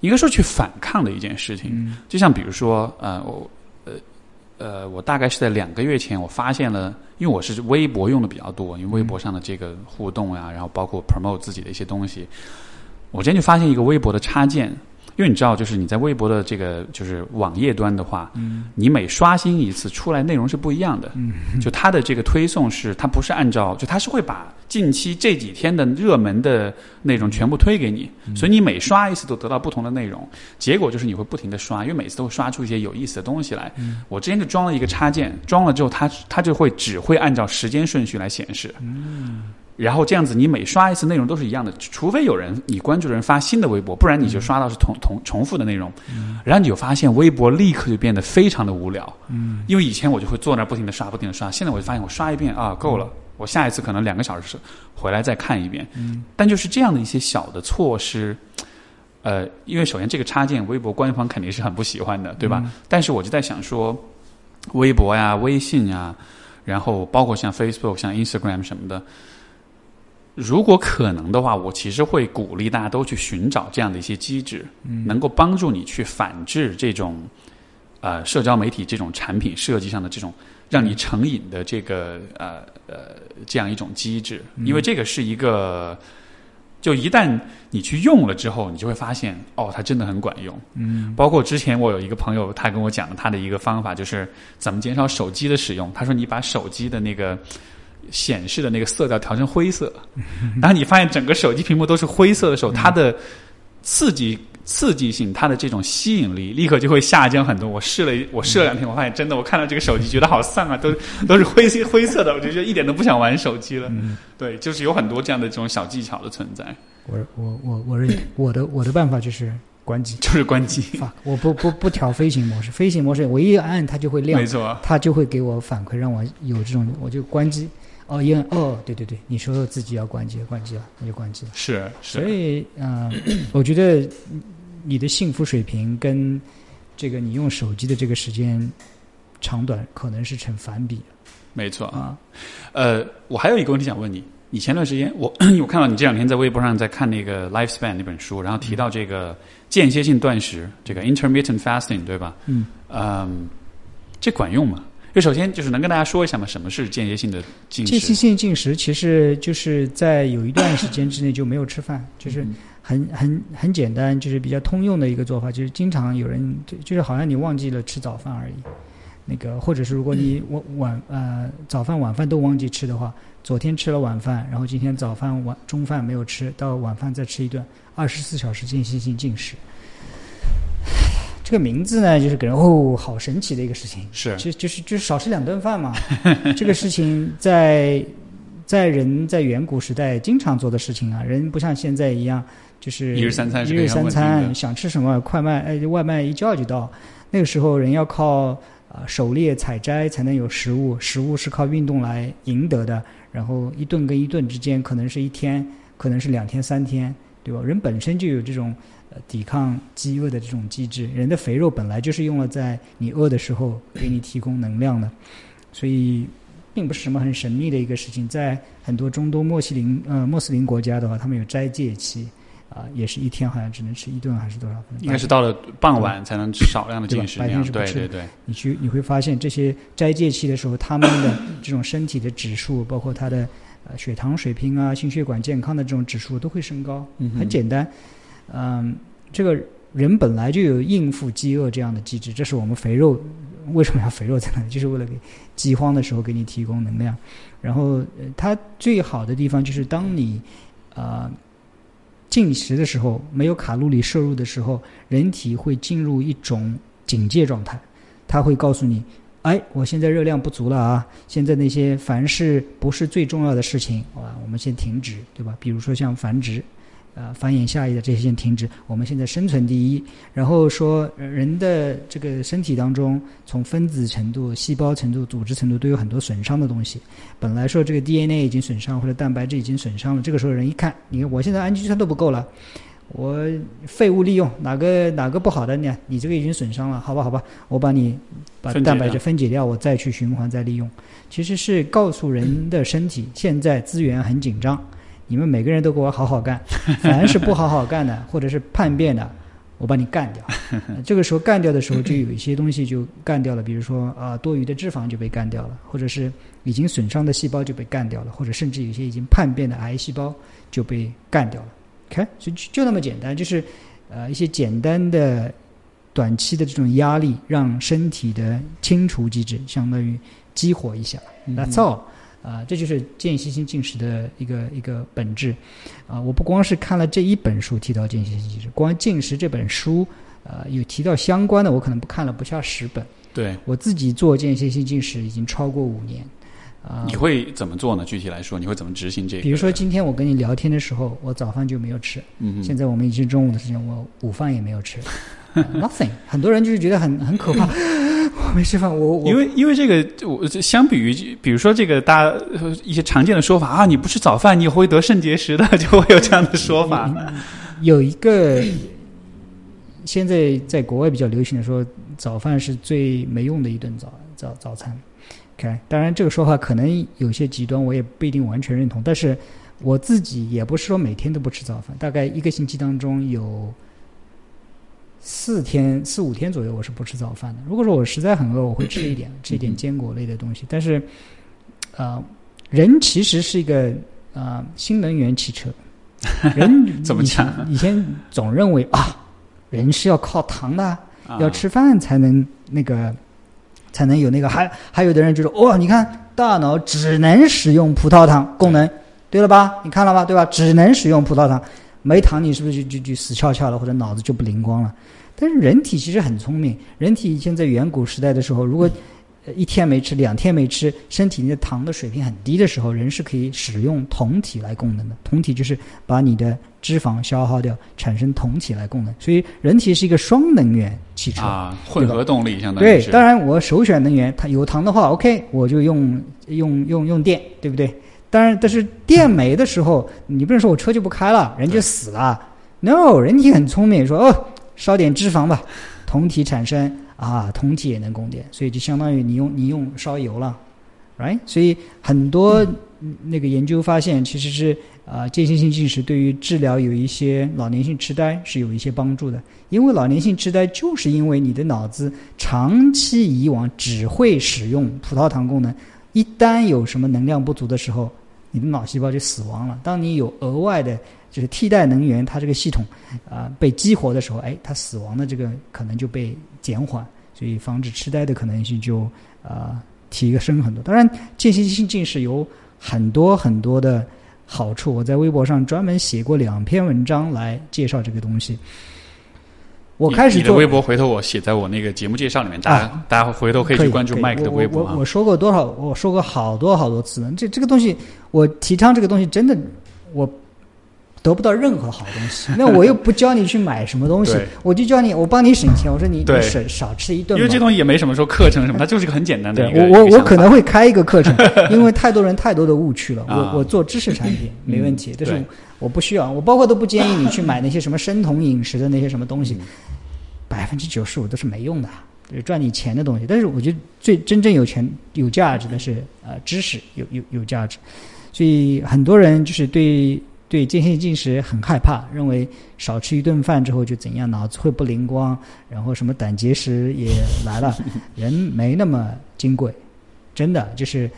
应该说去反抗的一件事情。嗯就像比如说呃，我呃呃，我大概是在两个月前，我发现了，因为我是微博用的比较多，因为微博上的这个互动啊、然后包括 promote 自己的一些东西，我之前就发现一个微博的插件。因为你知道，就是你在微博的这个就是网页端的话，嗯你每刷新一次出来内容是不一样的。嗯 [LAUGHS] 就它的这个推送是，它不是按照，就它是会把近期这几天的热门的内容全部推给你，所以你每刷一次都得到不同的内容。结果就是你会不停的刷，因为每次都会刷出一些有意思的东西来。我之前就装了一个插件，装了之后它它就会只会按照时间顺序来显示。然后这样子，你每刷一次内容都是一样的，除非有人你关注的人发新的微博，不然你就刷到是同同重复的内容。然后你就发现微博立刻就变得非常的无聊。嗯因为以前我就会坐那儿不停的刷，不停的刷，现在我就发现我刷一遍啊够了，我下一次可能两个小时回来再看一遍。嗯但就是这样的一些小的措施，呃，因为首先这个插件微博官方肯定是很不喜欢的，对吧？嗯但是我就在想说，微博呀、微信呀，然后包括像 Facebook、像 Instagram 什么的。如果可能的话，我其实会鼓励大家都去寻找这样的一些机制，嗯能够帮助你去反制这种呃社交媒体这种产品设计上的这种让你成瘾的这个呃呃这样一种机制，因为这个是一个。就一旦你去用了之后，你就会发现，哦，它真的很管用。嗯包括之前我有一个朋友，他跟我讲的他的一个方法，就是怎么减少手机的使用。他说，你把手机的那个显示的那个色调调成灰色，然后你发现整个手机屏幕都是灰色的时候，它的刺激刺激性，它的这种吸引力立刻就会下降很多。我试了，我试了两天，我发现真的，我看到这个手机觉得好丧啊，都都是灰色灰色的，我就觉得一点都不想玩手机了。嗯，对，就是有很多这样的这种小技巧的存在，我我我我认我的我的办法就是关机。就是关机。[LAUGHS] 我不不不调飞行模式，飞行模式我一按它就会亮没，错，它就会给我反馈，让我有这种，我就关机。哦，因为哦，对对对，你说自己要关机，关机了，那就关机了。是是所。以，嗯、我觉得你的幸福水平跟这个你用手机的这个时间长短可能是成反比的没错啊。呃，我还有一个问题想问你。你前段时间，我 [CLEARS THROAT] 我看到你这两天在微博上在看那个《Lifespan》那本书，然后提到这个间歇性断食，这个 intermittent fasting，对吧？嗯嗯，这管用吗？就首先就是能跟大家说一下吗？什么是间歇性的进食间歇？性进食其实就是在有一段时间之内就没有吃饭，就是嗯很很很简单，就是比较通用的一个做法，就是经常有人就就是好像你忘记了吃早饭而已。那个，或者是如果你晚晚呃早饭晚饭都忘记吃的话，昨天吃了晚饭，然后今天早饭晚中饭没有吃，到晚饭再吃一顿，二十四小时间歇性进食。这个名字呢，就是给人哦，好神奇的一个事情，是就就是就是少吃两顿饭嘛。[LAUGHS] 这个事情在在人在远古时代经常做的事情啊，人不像现在一样，就是一日三餐一日三餐，想吃什么快卖哎外卖一叫就到。那个时候人要靠啊、狩猎采摘才能有食物，食物是靠运动来赢得的。然后一顿跟一顿之间可能是一天，可能是两天三天，对吧？人本身就有这种呃抵抗饥饿的这种机制，人的肥肉本来就是用了在你饿的时候给你提供能量的，所以并不是什么很神秘的一个事情。在很多中东穆斯林呃穆斯林国家的话，他们有斋戒期。啊，也是一天好像只能吃一顿还是多少？应该是到了傍晚才能少量的进食。白天是不吃对对对，你去你会发现，这些斋戒期的时候，他们的这种身体的指数，包括他的呃血糖水平啊、心血管健康的这种指数都会升高。嗯很简单，嗯，这个人本来就有应付饥饿这样的机制，这是我们肥肉为什么要肥肉在那里，就是为了给饥荒的时候给你提供能量。然后，呃它最好的地方就是当你呃进食的时候，没有卡路里摄入的时候，人体会进入一种警戒状态，它会告诉你。哎，我现在热量不足了啊！现在那些凡是不是最重要的事情啊，我们先停止，对吧？比如说像繁殖，呃，繁衍下一代这些先停止。我们现在生存第一，然后说呃人的这个身体当中，从分子程度、细胞程度、组织程度都有很多损伤的东西。本来说这个 DNA 已经损伤或者蛋白质已经损伤了，这个时候人一看，你看我现在氨基酸都不够了。我废物利用哪个哪个不好的呢？你这个已经损伤了，好吧，好吧，我把你把蛋白质分解掉，我再去循环再利用。其实是告诉人的身体，现在资源很紧张，你们每个人都给我好好干，[LAUGHS] 凡是不好好干的或者是叛变的，我把你干掉。呃 [LAUGHS] 这个时候干掉的时候，就有一些东西就干掉了，比如说啊、多余的脂肪就被干掉了，或者是已经损伤的细胞就被干掉了，或者甚至有些已经叛变的癌细胞就被干掉了。OK，所以就就那么简单，就是呃一些简单的短期的这种压力，让身体的清除机制相当于激活一下。That's all。啊、这就是间歇性进食的一个一个本质。啊、我不光是看了这一本书提到间歇性进食，光进食这本书，呃，有提到相关的，我可能不看了不下十本。对，我自己做间歇性进食已经超过五年。啊、你会怎么做呢？具体来说，你会怎么执行这个？比如说今天我跟你聊天的时候，我早饭就没有吃。嗯哼，现在我们已经中午的时间，我午饭也没有吃、呃 [LAUGHS] nothing。很多人就是觉得很很可怕，我 [LAUGHS] 没吃饭，我我因为因为这个，我这相比于比如说这个大家呃一些常见的说法啊，你不吃早饭你会得肾结石的，[LAUGHS] 就会有这样的说法。有一个现在在国外比较流行的说，早饭是最没用的一顿早早早餐。OK，当然这个说法可能有些极端，我也不一定完全认同。但是我自己也不是说每天都不吃早饭，大概一个星期当中有四天、四五天左右我是不吃早饭的。如果说我实在很饿，我会吃一点，吃一点坚果类的东西。但是，呃，人其实是一个呃新能源汽车。人 [LAUGHS] 怎么讲以前总认为啊，人是要靠糖的，啊要吃饭才能那个，才能有那个。还还有的人就说，哇、你看大脑只能使用葡萄糖功能，对了吧？你看了吧？对吧？只能使用葡萄糖，没糖你是不是就就就死翘翘了，或者脑子就不灵光了？但是人体其实很聪明，人体以前在远古时代的时候，如果呃一天没吃，两天没吃，身体内的糖的水平很低的时候，人是可以使用酮体来供能的。酮体就是把你的脂肪消耗掉，产生酮体来供能。所以人体是一个双能源汽车。啊，混合动力相当于对，是当然我首选能源，它有糖的话，OK，我就用用用用电，对不对？当然，但是电没的时候，你不能说我车就不开了，人就死了。No，人体很聪明，说哦，烧点脂肪吧，酮体产生啊，酮体也能供电，所以就相当于你用你用烧油了，right？所以很多嗯那个研究发现，其实是啊、间歇性进食对于治疗有一些老年性痴呆是有一些帮助的。因为老年性痴呆就是因为你的脑子长期以往只会使用葡萄糖功能，一旦有什么能量不足的时候，你的脑细胞就死亡了。当你有额外的就是替代能源，它这个系统啊、被激活的时候，哎，它死亡的这个可能就被减缓。所以防止痴呆的可能性就啊、提升很多。当然，间歇性近视有很多很多的好处，我在微博上专门写过两篇文章来介绍这个东西。我开始做你的微博，回头我写在我那个节目介绍里面，大家、啊大家回头可以去关注可以 Mike 的微博啊我说过多少？我说过好多好多次了。这这个东西，我提倡这个东西，真的我得不到任何好东西。那我又不教你去买什么东西，我就教你，我帮你省钱。我说你对你省少吃一顿。因为这东西也没什么说课程什么，它就是个很简单的对一个。我我我可能会开一个课程，[LAUGHS] 因为太多人太多的误区了。啊我我做知识产品 [LAUGHS] 没问题嗯，但是我不需要，我包括都不建议你去买那些什么生酮饮食的那些什么东西，嗯百分之九十五都是没用的，就是赚你钱的东西。但是我觉得最真正有钱有价值的是呃知识有有有价值，所以很多人就是对对间歇性进食很害怕，认为少吃一顿饭之后就怎样，脑子会不灵光，然后什么胆结石也来了，[LAUGHS] 人没那么金贵，真的就是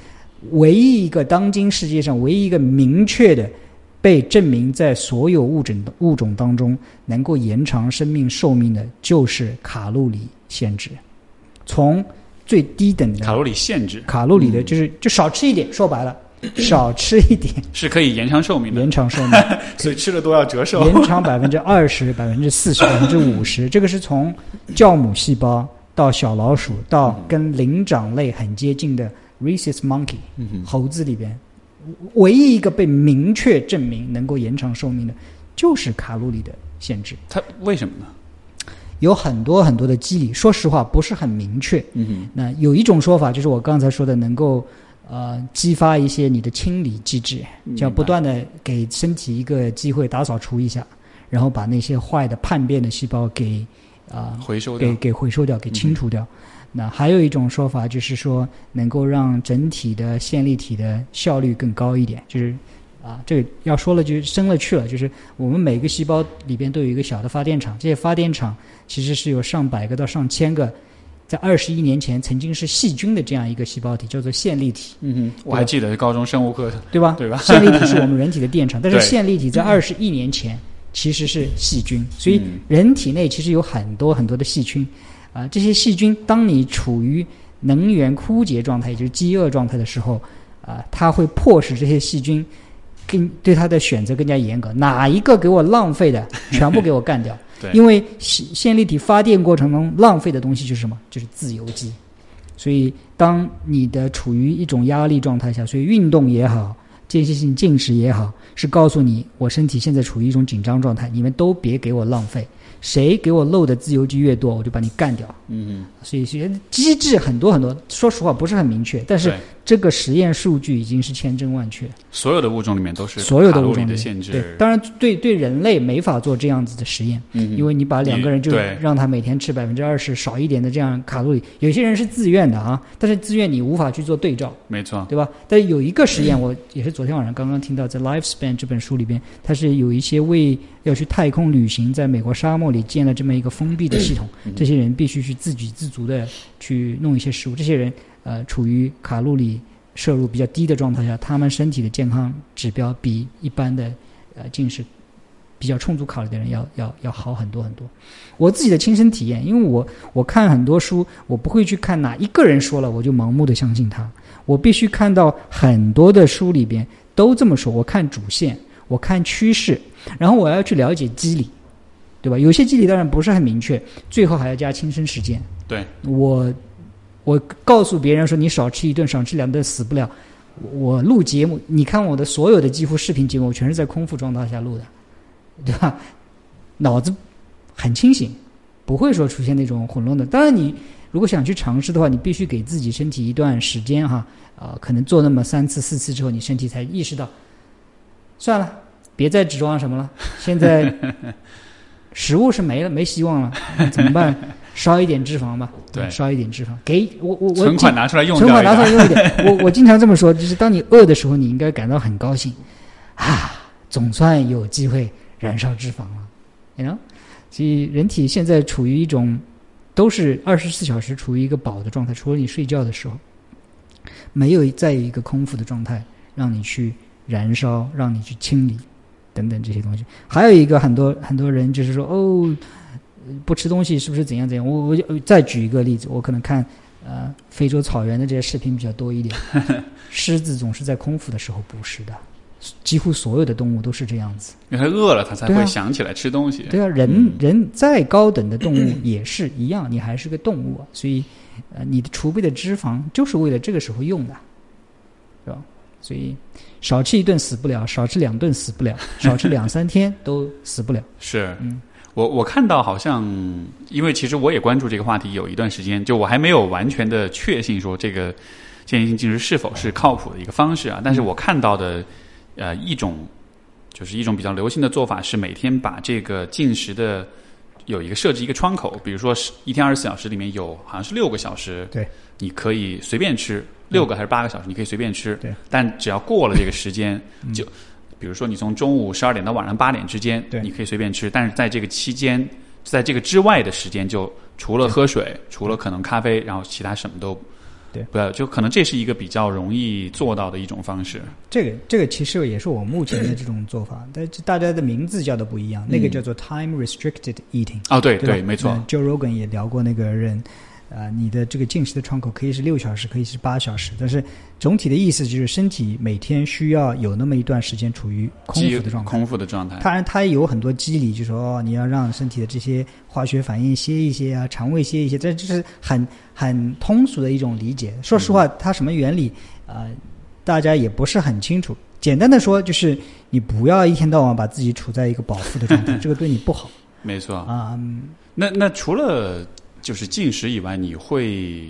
唯一一个当今世界上唯一一个明确的被证明在所有物种物种当中能够延长生命寿命的，就是卡路里限制。从最低等的卡路里限制卡路里的，嗯就是就少吃一点，说白了，[COUGHS] 少吃一点，是可以延长寿命的，延长寿命。[LAUGHS] 所以吃了都要折寿。延长百分之二十、百分之四十、百分之五十，[LAUGHS] 这个是从酵母细胞到小老鼠到跟灵长类很接近的 rhesus monkey 嗯猴子里边，唯一一个被明确证明能够延长寿命的，就是卡路里的限制。它为什么呢？有很多很多的机理，说实话不是很明确。嗯哼，那有一种说法，就是我刚才说的，能够呃激发一些你的清理机制，就要不断的给身体一个机会打扫除一下，然后把那些坏的叛变的细胞给啊、回收掉给。给回收掉，给清除掉。那还有一种说法就是说，能够让整体的线粒体的效率更高一点，就是。啊，这个要说了就深了去了，就是我们每个细胞里边都有一个小的发电厂，这些发电厂其实是有上百个到上千个，在二十亿年前曾经是细菌的这样一个细胞体，叫做线粒体，嗯哼，我还记得高中生物课，对吧？对 [LAUGHS] 吧线粒体是我们人体的电厂，但是线粒体在二十亿年前其实是细菌，所以嗯人体内其实有很多很多的细菌，啊、这些细菌当你处于能源枯竭状态，也就是饥饿状态的时候，啊、它会迫使这些细菌更对它的选择更加严格，哪一个给我浪费的，全部给我干掉。[LAUGHS] 对因为线线粒体发电过程中浪费的东西就是什么？就是自由基。所以，当你的处于一种压力状态下，所以运动也好，间歇性进食也好，是告诉你我身体现在处于一种紧张状态，你们都别给我浪费。谁给我漏的自由基越多，我就把你干掉。嗯所以，所以机制很多很多，说实话不是很明确，但，是对，这个实验数据已经是千真万确。所有的物种里面都是所有的物种的限制，对，当然对对人类没法做这样子的实验，嗯，因为你把两个人就让他每天吃百分之二十少一点的这样卡路里，有些人是自愿的啊，但是自愿你无法去做对照，没错，对吧？但有一个实验，我也是昨天晚上刚刚听到，在《Lifespan》这本书里边，它是有一些为要去太空旅行，在美国沙漠里建了这么一个封闭的系统，嗯这些人必须去自给自足的去弄一些食物，这些人呃处于卡路里摄入比较低的状态下，他们身体的健康指标比一般的呃进食比较充足卡路里的人要要要好很多很多。我自己的亲身体验，因为我我看很多书，我不会去看哪一个人说了我就盲目的相信他，我必须看到很多的书里边都这么说。我看主线，我看趋势，然后我要去了解机理，对吧？有些机理当然不是很明确，最后还要加亲身实践。对，我我告诉别人说你少吃一顿，少吃两顿死不了。我录节目，你看我的所有的几乎视频节目，我全是在空腹状态下录的，[LAUGHS] 对吧？脑子很清醒，不会说出现那种混乱的。当然，你如果想去尝试的话，你必须给自己身体一段时间哈，啊、可能做那么三次四次之后，你身体才意识到，算了，别再指望什么了。现在 [LAUGHS] 食物是没了，没希望了，[LAUGHS] 怎么办？烧一点脂肪吧，对烧一点脂肪，给我我我存款拿出来用存款拿出来，用一点。我我经常这么说，就是当你饿的时候，你应该感到很高兴，啊，总算有机会燃烧脂肪了，you know。所以人体现在处于一种都是二十四小时处于一个饱的状态，除了你睡觉的时候，没有再有一个空腹的状态让你去燃烧，让你去清理等等这些东西。还有一个很多很多人就是说哦。呃不吃东西是不是怎样怎样？我我就再举一个例子，我可能看呃非洲草原的这些视频比较多一点，[LAUGHS] 狮子总是在空腹的时候捕食的，几乎所有的动物都是这样子。因为它饿了，它才会想起来吃东西。对啊，人、嗯人再高等的动物 [COUGHS] 也是一样，你还是个动物啊，所以呃，你的储备的脂肪就是为了这个时候用的，是吧？所以少吃一顿死不了，少吃两顿死不了，少吃两三天都死不了。[LAUGHS] 是，嗯我我看到好像，因为其实我也关注这个话题有一段时间，就我还没有完全的确信说这个间歇性进食是否是靠谱的一个方式啊。但是我看到的呃一种就是一种比较流行的做法是每天把这个进食的有一个设置一个窗口，比如说是一天二十四小时里面有好像是六个小时，对，你可以随便吃六个还是八个小时，你可以随便吃，对，但只要过了这个时间嗯就。比如说，你从中午十二点到晚上八点之间，对。你可以随便吃，但是在这个期间，在这个之外的时间，就除了喝水，除了可能咖啡，然后其他什么都对。不要，就可能这是一个比较容易做到的一种方式。这个这个其实也是我目前的这种做法，但是大家的名字叫的不一样，那个叫做 time restricted eating。哦，对对吧？没错。呃，，Joe Rogan 也聊过那个人，啊、你的这个进食的窗口可以是六小时，可以是八小时，但是总体的意思就是身体每天需要有那么一段时间处于空腹的状态。空腹的状态。当然，它有很多机理，就说哦，你要让身体的这些化学反应歇一歇啊，肠胃歇一歇，这就是很很通俗的一种理解。说实话，它什么原理啊、呃大家也不是很清楚。简单的说，就是你不要一天到晚把自己处在一个饱腹的状态，[LAUGHS] 这个对你不好没错，啊。嗯那那除了就是进食以外，你会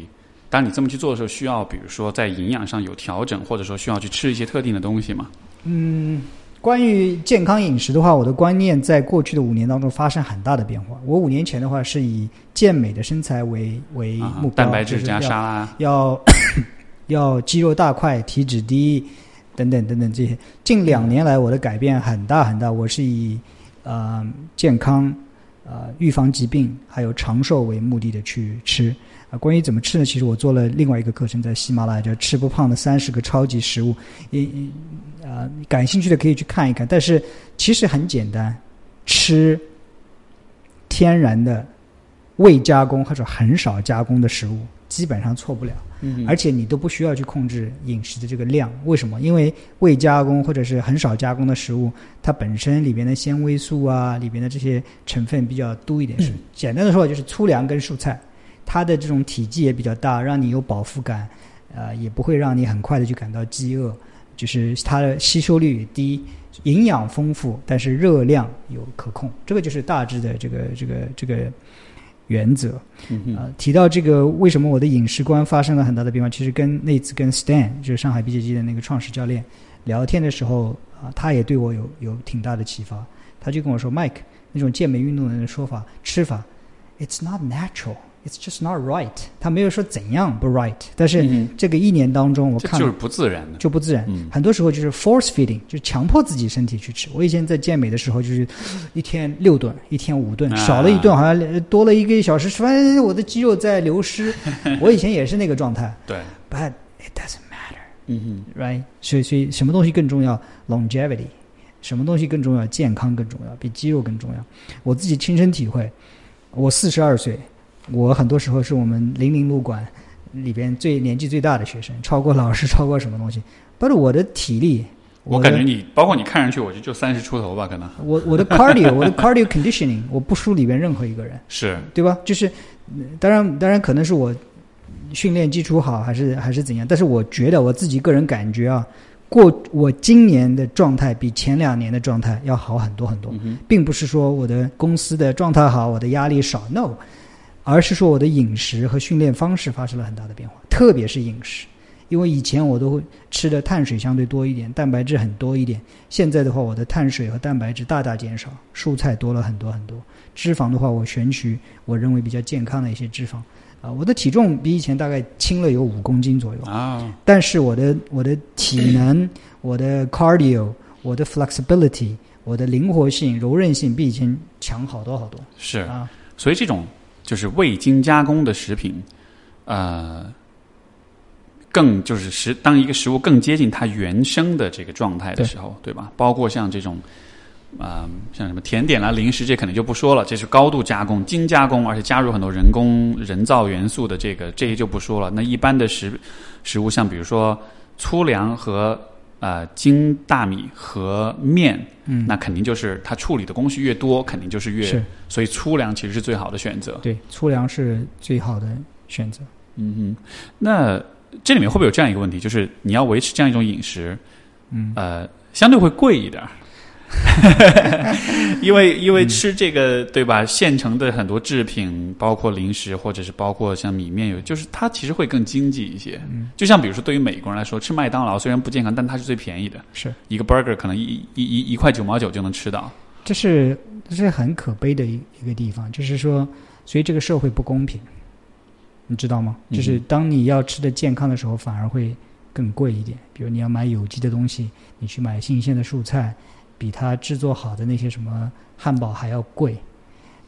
当你这么去做的时候，需要比如说在营养上有调整，或者说需要去吃一些特定的东西吗？嗯，关于健康饮食的话，我的观念在过去的五年当中发生很大的变化。我五年前的话是以健美的身材为为啊目标，蛋白质加沙拉，要要肌肉大块、体脂低等等等等这些。近两年来，我的改变很大很大。我是以呃健康、呃预防疾病还有长寿为目的的去吃。啊、关于怎么吃呢？其实我做了另外一个课程，在喜马拉雅叫“吃不胖的三十个超级食物”，也也呃感兴趣的可以去看一看。但是其实很简单，吃天然的、未加工或者很少加工的食物，基本上错不了。嗯而且你都不需要去控制饮食的这个量，为什么？因为未加工或者是很少加工的食物，它本身里边的纤维素啊，里边的这些成分比较多一点。是简单的说，就是粗粮跟蔬菜，它的这种体积也比较大，让你有饱腹感，呃，也不会让你很快的就感到饥饿，就是它的吸收率也低，营养丰富，但是热量有可控。这个就是大致的这个这个这个原则。啊呃，提到这个，为什么我的饮食观发生了很大的变化？其实跟那次跟 Stan，就是上海 BJJ 的那个创始教练聊天的时候啊、他也对我有有挺大的启发。他就跟我说，Mike，那种健美运动的人的说法吃法，it's not natural。It's just not right。他没有说怎样不 right，但是嗯这个一年当中，我看就是不自然的。就不自然。嗯很多时候就是 force feeding，就是强迫自己身体去吃。我以前在健美的时候，就是一天六顿，一天五顿，啊少了一顿好像呃多了一个小时吃饭，我的肌肉在流失。[LAUGHS] 我以前也是那个状态对，，but it doesn't matter。嗯 right？所以，所以什么东西更重要？longevity，什么东西更重要？健康更重要，比肌肉更重要。我自己亲身体会，我四十二岁，我很多时候是我们零零路馆里边最年纪最大的学生，超过老师，超过什么东西。但是我的体力，的我感觉你，包括你看上去，我觉得就三十出头吧，可能我我的 cardio，我的 cardio conditioning，我不输里边任何一个人。[LAUGHS] 是对吧？就是，呃当然，当然可能是我训练基础好，还是还是怎样？但是我觉得我自己个人感觉啊，过我今年的状态比前两年的状态要好很多很多，并不是说我的公司的状态好，我的压力少，no，而是说我的饮食和训练方式发生了很大的变化，特别是饮食。因为以前我都会吃的碳水相对多一点，蛋白质很多一点。现在的话，我的碳水和蛋白质大大减少，蔬菜多了很多很多。脂肪的话，我选取我认为比较健康的一些脂肪。啊、我的体重比以前大概轻了有五公斤左右，啊，但是我的我的体能、[COUGHS] 我的 cardio、我的 flexibility、我的灵活性、柔韧性比以前强好多好多是，啊。所以这种就是未经加工的食品，呃，更就是食当一个食物更接近它原生的这个状态的时候，对吧？包括像这种啊、像什么甜点啦、零食，这肯定就不说了，这是高度加工、精加工，而且加入很多人工、人造元素的这个，这些就不说了。那一般的食食物，像比如说粗粮和呃精大米和面，嗯，那肯定就是它处理的工序越多，肯定就是越，是所以粗粮其实是最好的选择。对，粗粮是最好的选择。嗯哼，那这里面会不会有这样一个问题，就是你要维持这样一种饮食，嗯，呃，相对会贵一点儿，[LAUGHS] 因为 [LAUGHS] 因为吃这个对吧？现成的很多制品，包括零食或者是包括像米面有，就是它其实会更经济一些。嗯，就像比如说对于美国人来说，吃麦当劳虽然不健康，但它是最便宜的，是，一个 burger 可能一一一一块九毛九就能吃到。这是这是很可悲的一一个地方，就是说，所以这个社会不公平，你知道吗？嗯就是当你要吃的健康的时候，反而会更贵一点。比如你要买有机的东西，你去买新鲜的蔬菜，比它制作好的那些什么汉堡还要贵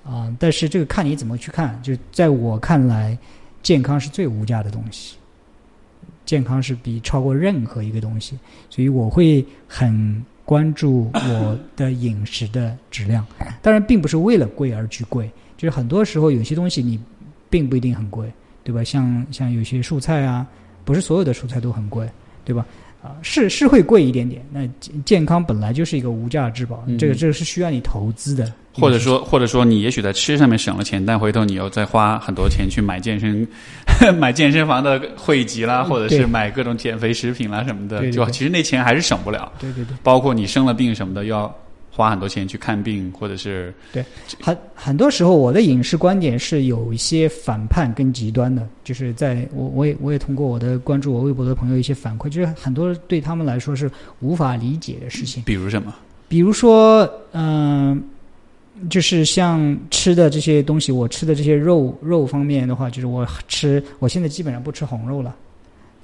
啊、但是这个看你怎么去看，就在我看来，健康是最无价的东西，健康是比超过任何一个东西，所以我会很关注我的饮食的质量。当然，并不是为了贵而去贵，就是很多时候有些东西你并不一定很贵，对吧？像像有些蔬菜啊，不是所有的蔬菜都很贵，对吧？啊，是是会贵一点点。那健健康本来就是一个无价之宝，嗯这个这个是需要你投资的，或者说，或者说，你也许在吃上面省了钱，但回头你又再花很多钱去买健身、[LAUGHS] 买健身房的会籍啦，嗯或者是买各种减肥食品啦什么的，对其实那钱还是省不了。对对对，包括你生了病什么的，要花很多钱去看病，或者是对很很多时候我的饮食观点是有一些反叛跟极端的，就是在我我也我也通过我的关注我微博的朋友一些反馈，就是很多对他们来说是无法理解的事情。比如什么？比如说，嗯、就是像吃的这些东西，我吃的这些肉肉方面的话，就是我吃，我现在基本上不吃红肉了。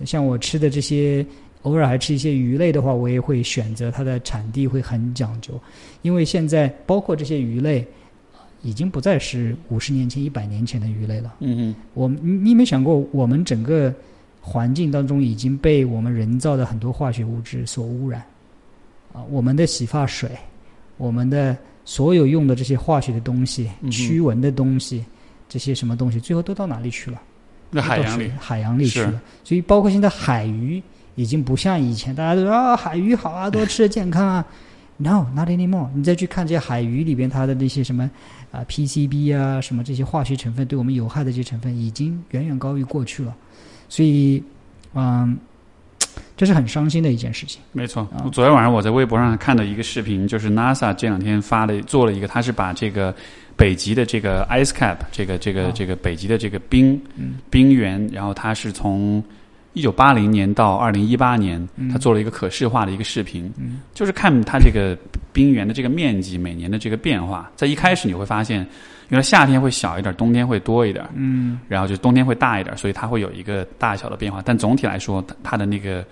像我吃的这些，偶尔还吃一些鱼类的话，我也会选择它的产地会很讲究，因为现在包括这些鱼类，已经不再是五十年前、一百年前的鱼类了。嗯嗯我们你你有没有想过，我们整个环境当中已经被我们人造的很多化学物质所污染啊，我们的洗发水，我们的所有用的这些化学的东西驱蚊的东西，这些什么东西，最后都到哪里去了？那，海洋里海洋里去了。所以包括现在海鱼已经不像以前，大家都说啊海鱼好啊，多吃健康啊。No, not anymore。你再去看这些海鱼里边它的那些什么啊 PCB 啊什么这些化学成分对我们有害的这些成分，已经远远高于过去了。所以，嗯，这是很伤心的一件事情。没错啊。昨天晚上我在微博上看到一个视频，就是 NASA 这两天发的做了一个，它是把这个北极的这个 ice cap，这个这个啊这个北极的这个冰嗯冰原，然后它是从一九八零年到二零一八年，嗯它做了一个可视化的一个视频，嗯就是看它这个冰原的这个面积每年的这个变化。在一开始你会发现，原来夏天会小一点，冬天会多一点，嗯然后就冬天会大一点，所以它会有一个大小的变化。但总体来说，它它的那个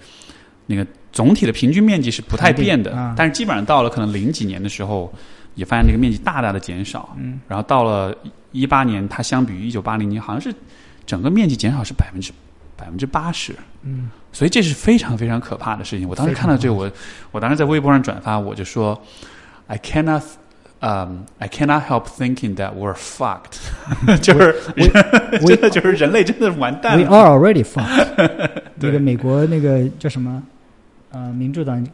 那个总体的平均面积是不太变的，啊但是基本上到了可能零几年的时候，也发现那个面积大大的减少。嗯，然后到了一八年，它相比于一九八零年，好像是整个面积减少是百分之百分之八十。嗯，所以这是非常非常可怕的事情。我当时看到这个，我我当时在微博上转发，我就说，I cannot。Um, I cannot help thinking that we're fucked，就是真的就是人类真的完蛋 We。are already fucked 那个美国那个叫什么？呃，民主党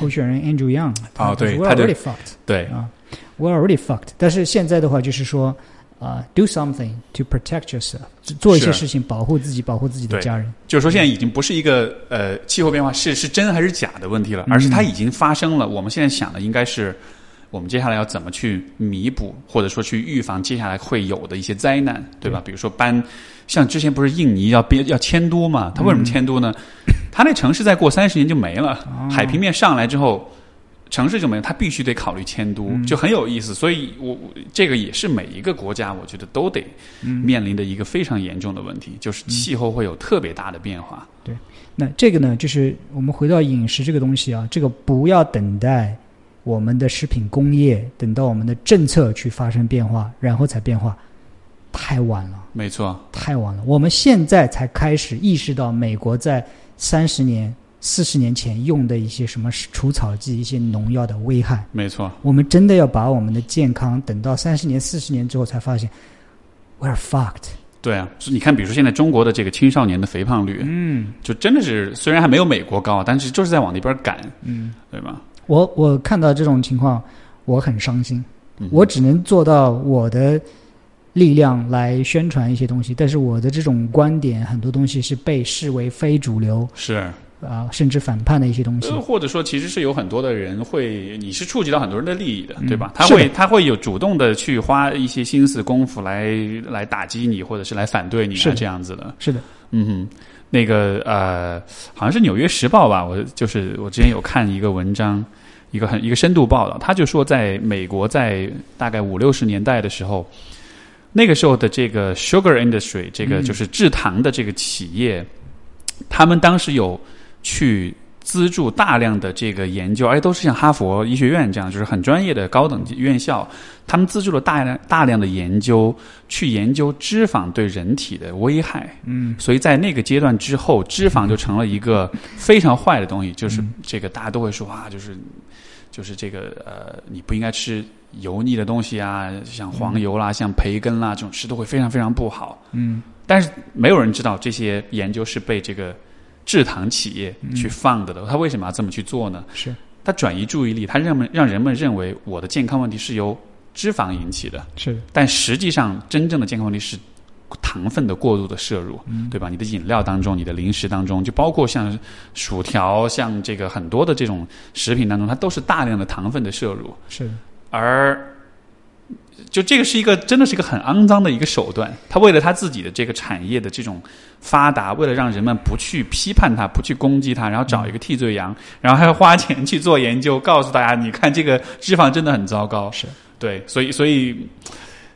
候选人 Andrew Young 哦对，We're 他就 already fucked 对，啊，We're already fucked。但是现在的话就是说，啊、d o something to protect yourself，做一些事情保护自己，保护自己的家人。就是说现在已经不是一个呃气候变化是是真还是假的问题了，嗯而是它已经发生了。我们现在想的应该是，我们接下来要怎么去弥补，或者说去预防接下来会有的一些灾难，对吧？比如说搬，像之前不是印尼要编要迁都嘛？它为什么迁都呢？它那城市再过三十年就没了，海平面上来之后。城市就没有，它必须得考虑迁都，就很有意思。所以我，我这个也是每一个国家，我觉得都得面临的一个非常严重的问题，就是气候会有特别大的变化。对那这个呢，就是我们回到饮食这个东西啊，这个不要等待我们的食品工业，等到我们的政策去发生变化，然后才变化，太晚了。没错，太晚了，我们现在才开始意识到美国在三十年、四十年前用的一些什么除草剂、一些农药的危害。没错，我们真的要把我们的健康等到三十年、四十年之后才发现，we're fucked。对啊，你看，比如说现在中国的这个青少年的肥胖率，嗯就真的是虽然还没有美国高，但是就是在往那边赶，嗯，对吧？我我看到这种情况，我很伤心。嗯我只能做到我的力量来宣传一些东西，但是我的这种观点很多东西是被视为非主流是，啊、甚至反叛的一些东西呃，。或者说其实是有很多的人会，你是触及到很多人的利益的，嗯对吧？他会他会有主动的去花一些心思功夫来来打击你，或者是来反对你啊是这样子的。是的，嗯哼，那个呃，好像是《纽约时报》吧，我就是我之前有看一个文章，一个很一个深度报道，他就说，在美国在大概五六十年代的时候，那个时候的这个 sugar industry，这个嗯就是制糖的这个企业，他们当时有去。资助大量的这个研究，而且都是像哈佛医学院这样，就是很专业的高等院校，他们资助了大量大量的研究，去研究脂肪对人体的危害。嗯所以在那个阶段之后，脂肪就成了一个非常坏的东西，就是这个大家都会说啊，就是就是这个呃，你不应该吃油腻的东西啊，像黄油啦、像培根啦这种吃都会非常非常不好。嗯但是没有人知道这些研究是被这个制糖企业去放的的。他为什么要这么去做呢？是他转移注意力，他让们让人们认为我的健康问题是由脂肪引起的。是但实际上，真正的健康问题是糖分的过度的摄入，对吧？你的饮料当中、你的零食当中，就包括像薯条、像这个很多的这种食品当中，它都是大量的糖分的摄入，是而就这个是一个真的是一个很肮脏的一个手段。他为了他自己的这个产业的这种发达，为了让人们不去批判他、不去攻击他，然后找一个替罪羊，然后还要花钱去做研究，告诉大家，你看这个脂肪真的很糟糕。[LAUGHS] 是对，所以所以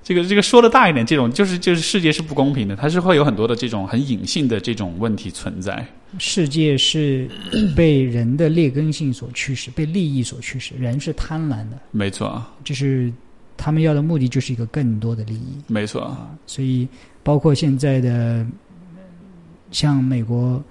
这个这个说的大一点，这种就是就是世界是不公平的，它是会有很多的这种很隐性的这种问题存在。世界是被人的劣根性所驱使，被利益所驱使。人是贪婪的，没错，就是他们要的目的就是一个更多的利益。没错，啊，所以包括现在的像美国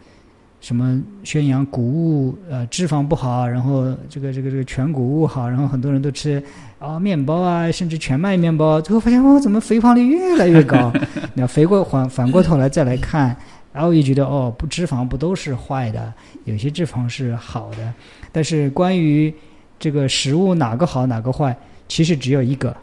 什么宣扬谷物呃脂肪不好，然后这个这个这个全谷物好，然后很多人都吃啊面包啊，甚至全麦面包，最后发现哦怎么肥胖率越来越高？[LAUGHS] 那肥过反反过头来再来看，然后也觉得哦不脂肪不都是坏的，有些脂肪是好的，但是关于这个食物哪个好哪个坏，其实只有一个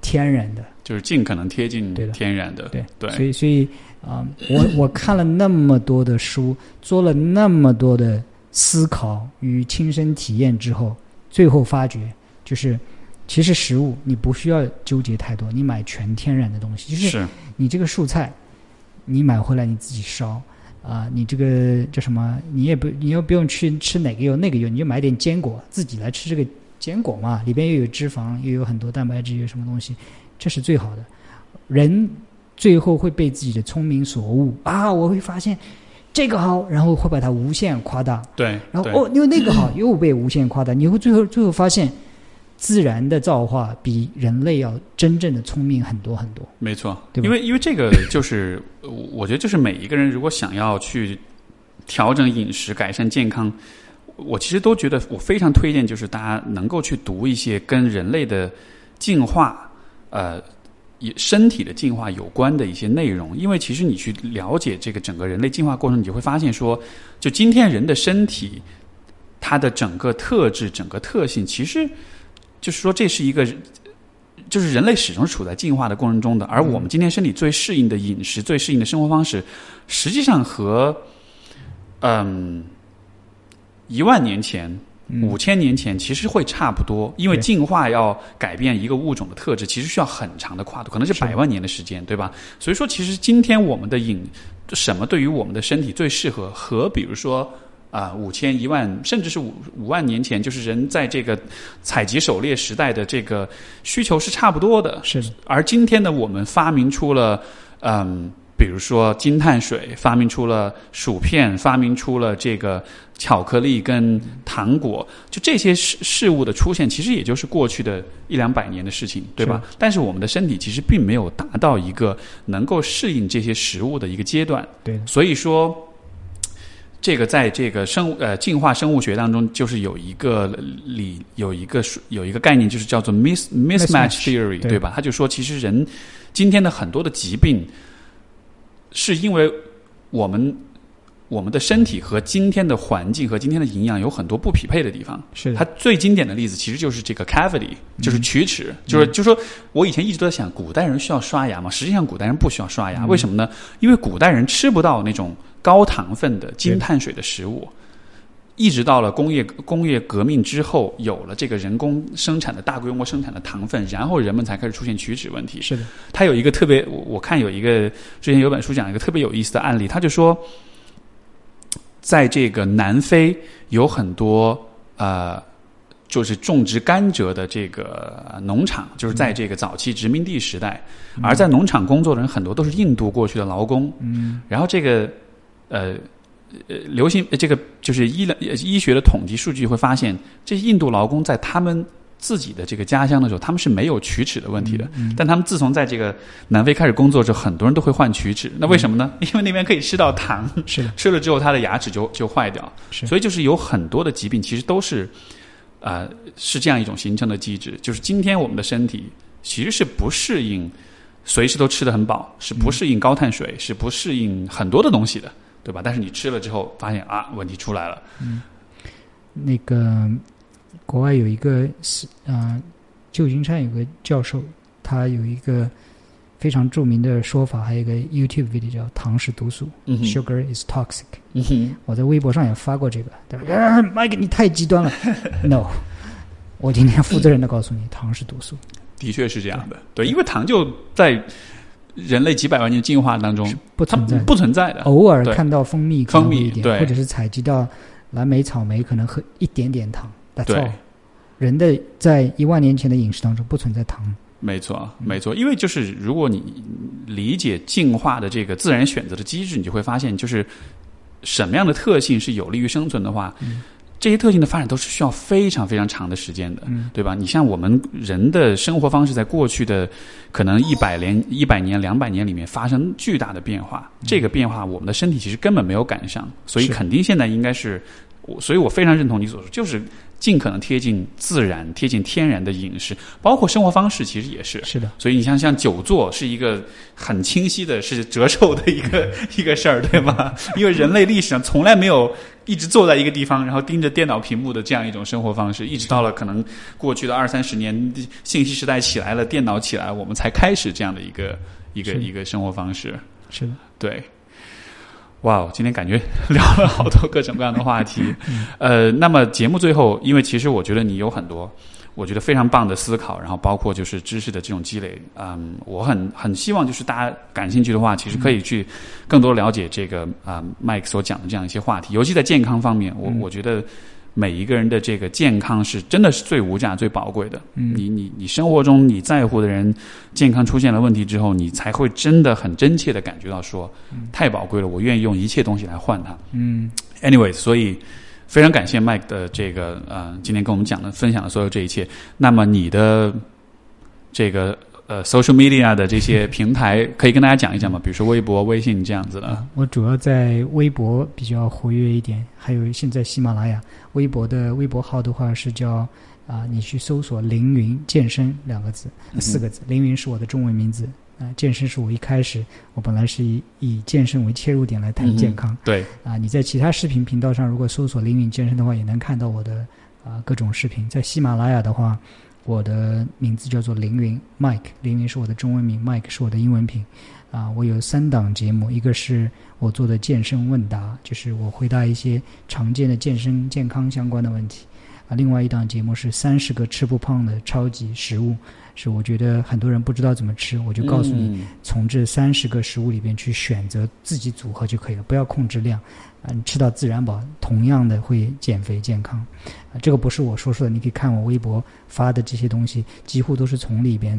天然的。就是尽可能贴近对的天然的。对对所以所以啊、我我看了那么多的书，做了那么多的思考与亲身体验之后，最后发觉就是，其实食物你不需要纠结太多，你买全天然的东西，就是是你这个蔬菜，你买回来你自己烧。啊，你这个叫什么？你也不，你又不用去吃哪个油那个油，你就买点坚果，自己来吃这个坚果嘛，里边又有脂肪，又有很多蛋白质，有什么东西，这是最好的。人最后会被自己的聪明所误啊！我会发现这个好，然后会把它无限夸大，对，然后哦，因为那个好 [CLEARS THROAT] 又被无限夸大，你会最后最后发现，自然的造化比人类要真正的聪明很多很多。没错，对因为因为这个就是，我我觉得就是每一个人如果想要去调整饮食、改善健康，我其实都觉得我非常推荐，就是大家能够去读一些跟人类的进化，呃。身体的进化有关的一些内容，因为其实你去了解这个整个人类进化过程，你就会发现说，就今天人的身体，它的整个特质、整个特性，其实就是说这是一个就是人类始终处在进化的过程中的，而我们今天身体最适应的饮食、最适应的生活方式，实际上和嗯一万年前、五千年前其实会差不多，因为进化要改变一个物种的特质，其实需要很长的跨度，可能是是百万年的时间，对吧？所以说，其实今天我们的饮什么对于我们的身体最适合，和比如说。啊，五千、一万，甚至是五五万年前，就是人在这个采集狩猎时代的这个需求是差不多的。是的，而今天呢，我们发明出了，嗯，比如说金碳水，发明出了薯片，发明出了这个巧克力跟糖果，就这些事事物的出现，其实也就是过去的一两百年的事情，对吧？但是我们的身体其实并没有达到一个能够适应这些食物的一个阶段，对，所以说。这个在这个生物呃进化生物学当中，就是有一个理有一个有一个概念，就是叫做 mis mismatch theory，对吧？他就说，其实人今天的很多的疾病，是因为我们。我们的身体和今天的环境和今天的营养有很多不匹配的地方。是它最经典的例子，其实就是这个 cavity，就是龋齿。就是就说，我以前一直都在想，古代人需要刷牙吗？实际上，古代人不需要刷牙。为什么呢？因为古代人吃不到那种高糖分的精碳水的食物。一直到了工业工业革命之后，有了这个人工生产的大规模生产的糖分，然后人们才开始出现龋齿问题。是的，他有一个特别，我我看有一个之前有本书讲一个特别有意思的案例，他就说。在这个南非有很多呃，就是种植甘蔗的这个农场，就是在这个早期殖民地时代，而在农场工作的人很多都是印度过去的劳工。嗯，然后这个呃呃，流行这个就是医疗医学的统计数据会发现，这些印度劳工在他们。自己的这个家乡的时候，他们是没有龋齿的问题的。但他们自从在这个南非开始工作之后，很多人都会患龋齿。那为什么呢？因为那边可以吃到糖，[LAUGHS] 是的，吃了之后他的牙齿就就坏掉。是，所以就是有很多的疾病，其实都是啊，是这样一种形成的机制。就是今天我们的身体其实是不适应随时都吃的很饱，是不适应高碳水，是不适应很多的东西的，对吧？但是你吃了之后，发现啊，问题出来了。嗯，那个。国外有一个是啊，旧金山有个教授，他有一个非常著名的说法，还有一个 YouTube video 叫“糖是毒素 ”，Sugar is toxic。我在微博上也发过这个，对吧？[LAUGHS] Mike，你太极端了。[LAUGHS] No，我今天负责任的告诉你，糖是毒素。的确是这样的，对，因为糖就在人类几百万年进化当中不存在，不存在的。偶尔看到蜂蜜，蜂蜜一点，或者是采集到蓝莓、草莓，可能喝一点点糖。对，人的在一万年前的饮食当中不存在糖。没错，没错，因为就是如果你理解进化的这个自然选择的机制，你就会发现，就是什么样的特性是有利于生存的话，这些特性的发展都是需要非常非常长的时间的，对吧？你像我们人的生活方式，在过去的可能一百年、一百年、两百年里面发生巨大的变化，这个变化我们的身体其实根本没有赶上，所以肯定现在应该是。我所以，我非常认同你所说，就是尽可能贴近自然、贴近天然的饮食，包括生活方式，其实也是是的。所以，你像像久坐是一个很清晰的，是折寿的一个一个事儿，对吗？因为人类历史上从来没有一直坐在一个地方，然后盯着电脑屏幕的这样一种生活方式，一直到了可能过去的二三十年，信息时代起来了，电脑起来，我们才开始这样的一个一个一个生活方式。是的，对。哇，今天感觉 [LAUGHS] 聊了好多各种各样的话题，呃，那么节目最后，因为其实我觉得你有很多，我觉得非常棒的思考，然后包括就是知识的这种积累，嗯，我很很希望就是大家感兴趣的话，其实可以去更多了解这个啊，Mike 所讲的这样一些话题，尤其在健康方面，我我觉得。每一个人的这个健康是真的是最无价、最宝贵的。你你你生活中你在乎的人健康出现了问题之后，你才会真的很真切的感觉到说，太宝贵了，我愿意用一切东西来换它。嗯，anyway，所以非常感谢 Mike 的这个呃，今天跟我们讲的、分享的所有这一切。那么你的这个。呃，social media 的这些平台可以跟大家讲一讲吗？比如说微博、微信这样子的。我主要在微博比较活跃一点，还有现在喜马拉雅。微博的微博号的话是叫啊，你去搜索“凌云健身”两个字、四个字。凌云是我的中文名字啊，健身是我一开始我本来是以以健身为切入点来谈健康。对啊，你在其他视频频道上如果搜索“凌云健身”的话，也能看到我的啊各种视频。在喜马拉雅的话。我的名字叫做凌云，Mike，凌云是我的中文名，Mike 是我的英文名。啊，我有三档节目，一个是我做的健身问答，就是我回答一些常见的健身健康相关的问题。啊，另外一档节目是三十个吃不胖的超级食物，是我觉得很多人不知道怎么吃，我就告诉你，从这三十个食物里边去选择自己组合就可以了，不要控制量。啊，你吃到自然饱，同样的会减肥健康。啊，这个不是我说说的，你可以看我微博发的这些东西，几乎都是从里边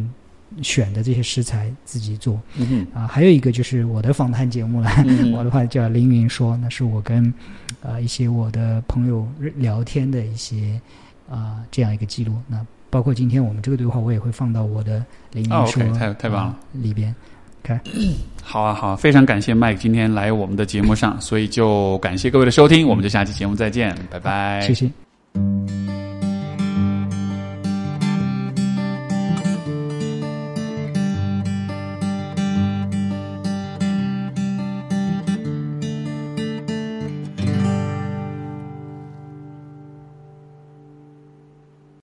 选的这些食材自己做。嗯啊，还有一个就是我的访谈节目了，我的话叫凌云说，那是我跟啊一些我的朋友聊天的一些啊这样一个记录。那包括今天我们这个对话，我也会放到我的凌云说太太棒了里边。看，[COUGHS] 好啊，好啊，非常感谢 Mike 今天来我们的节目上，所以就感谢各位的收听，我们就下期节目再见，拜拜。谢谢。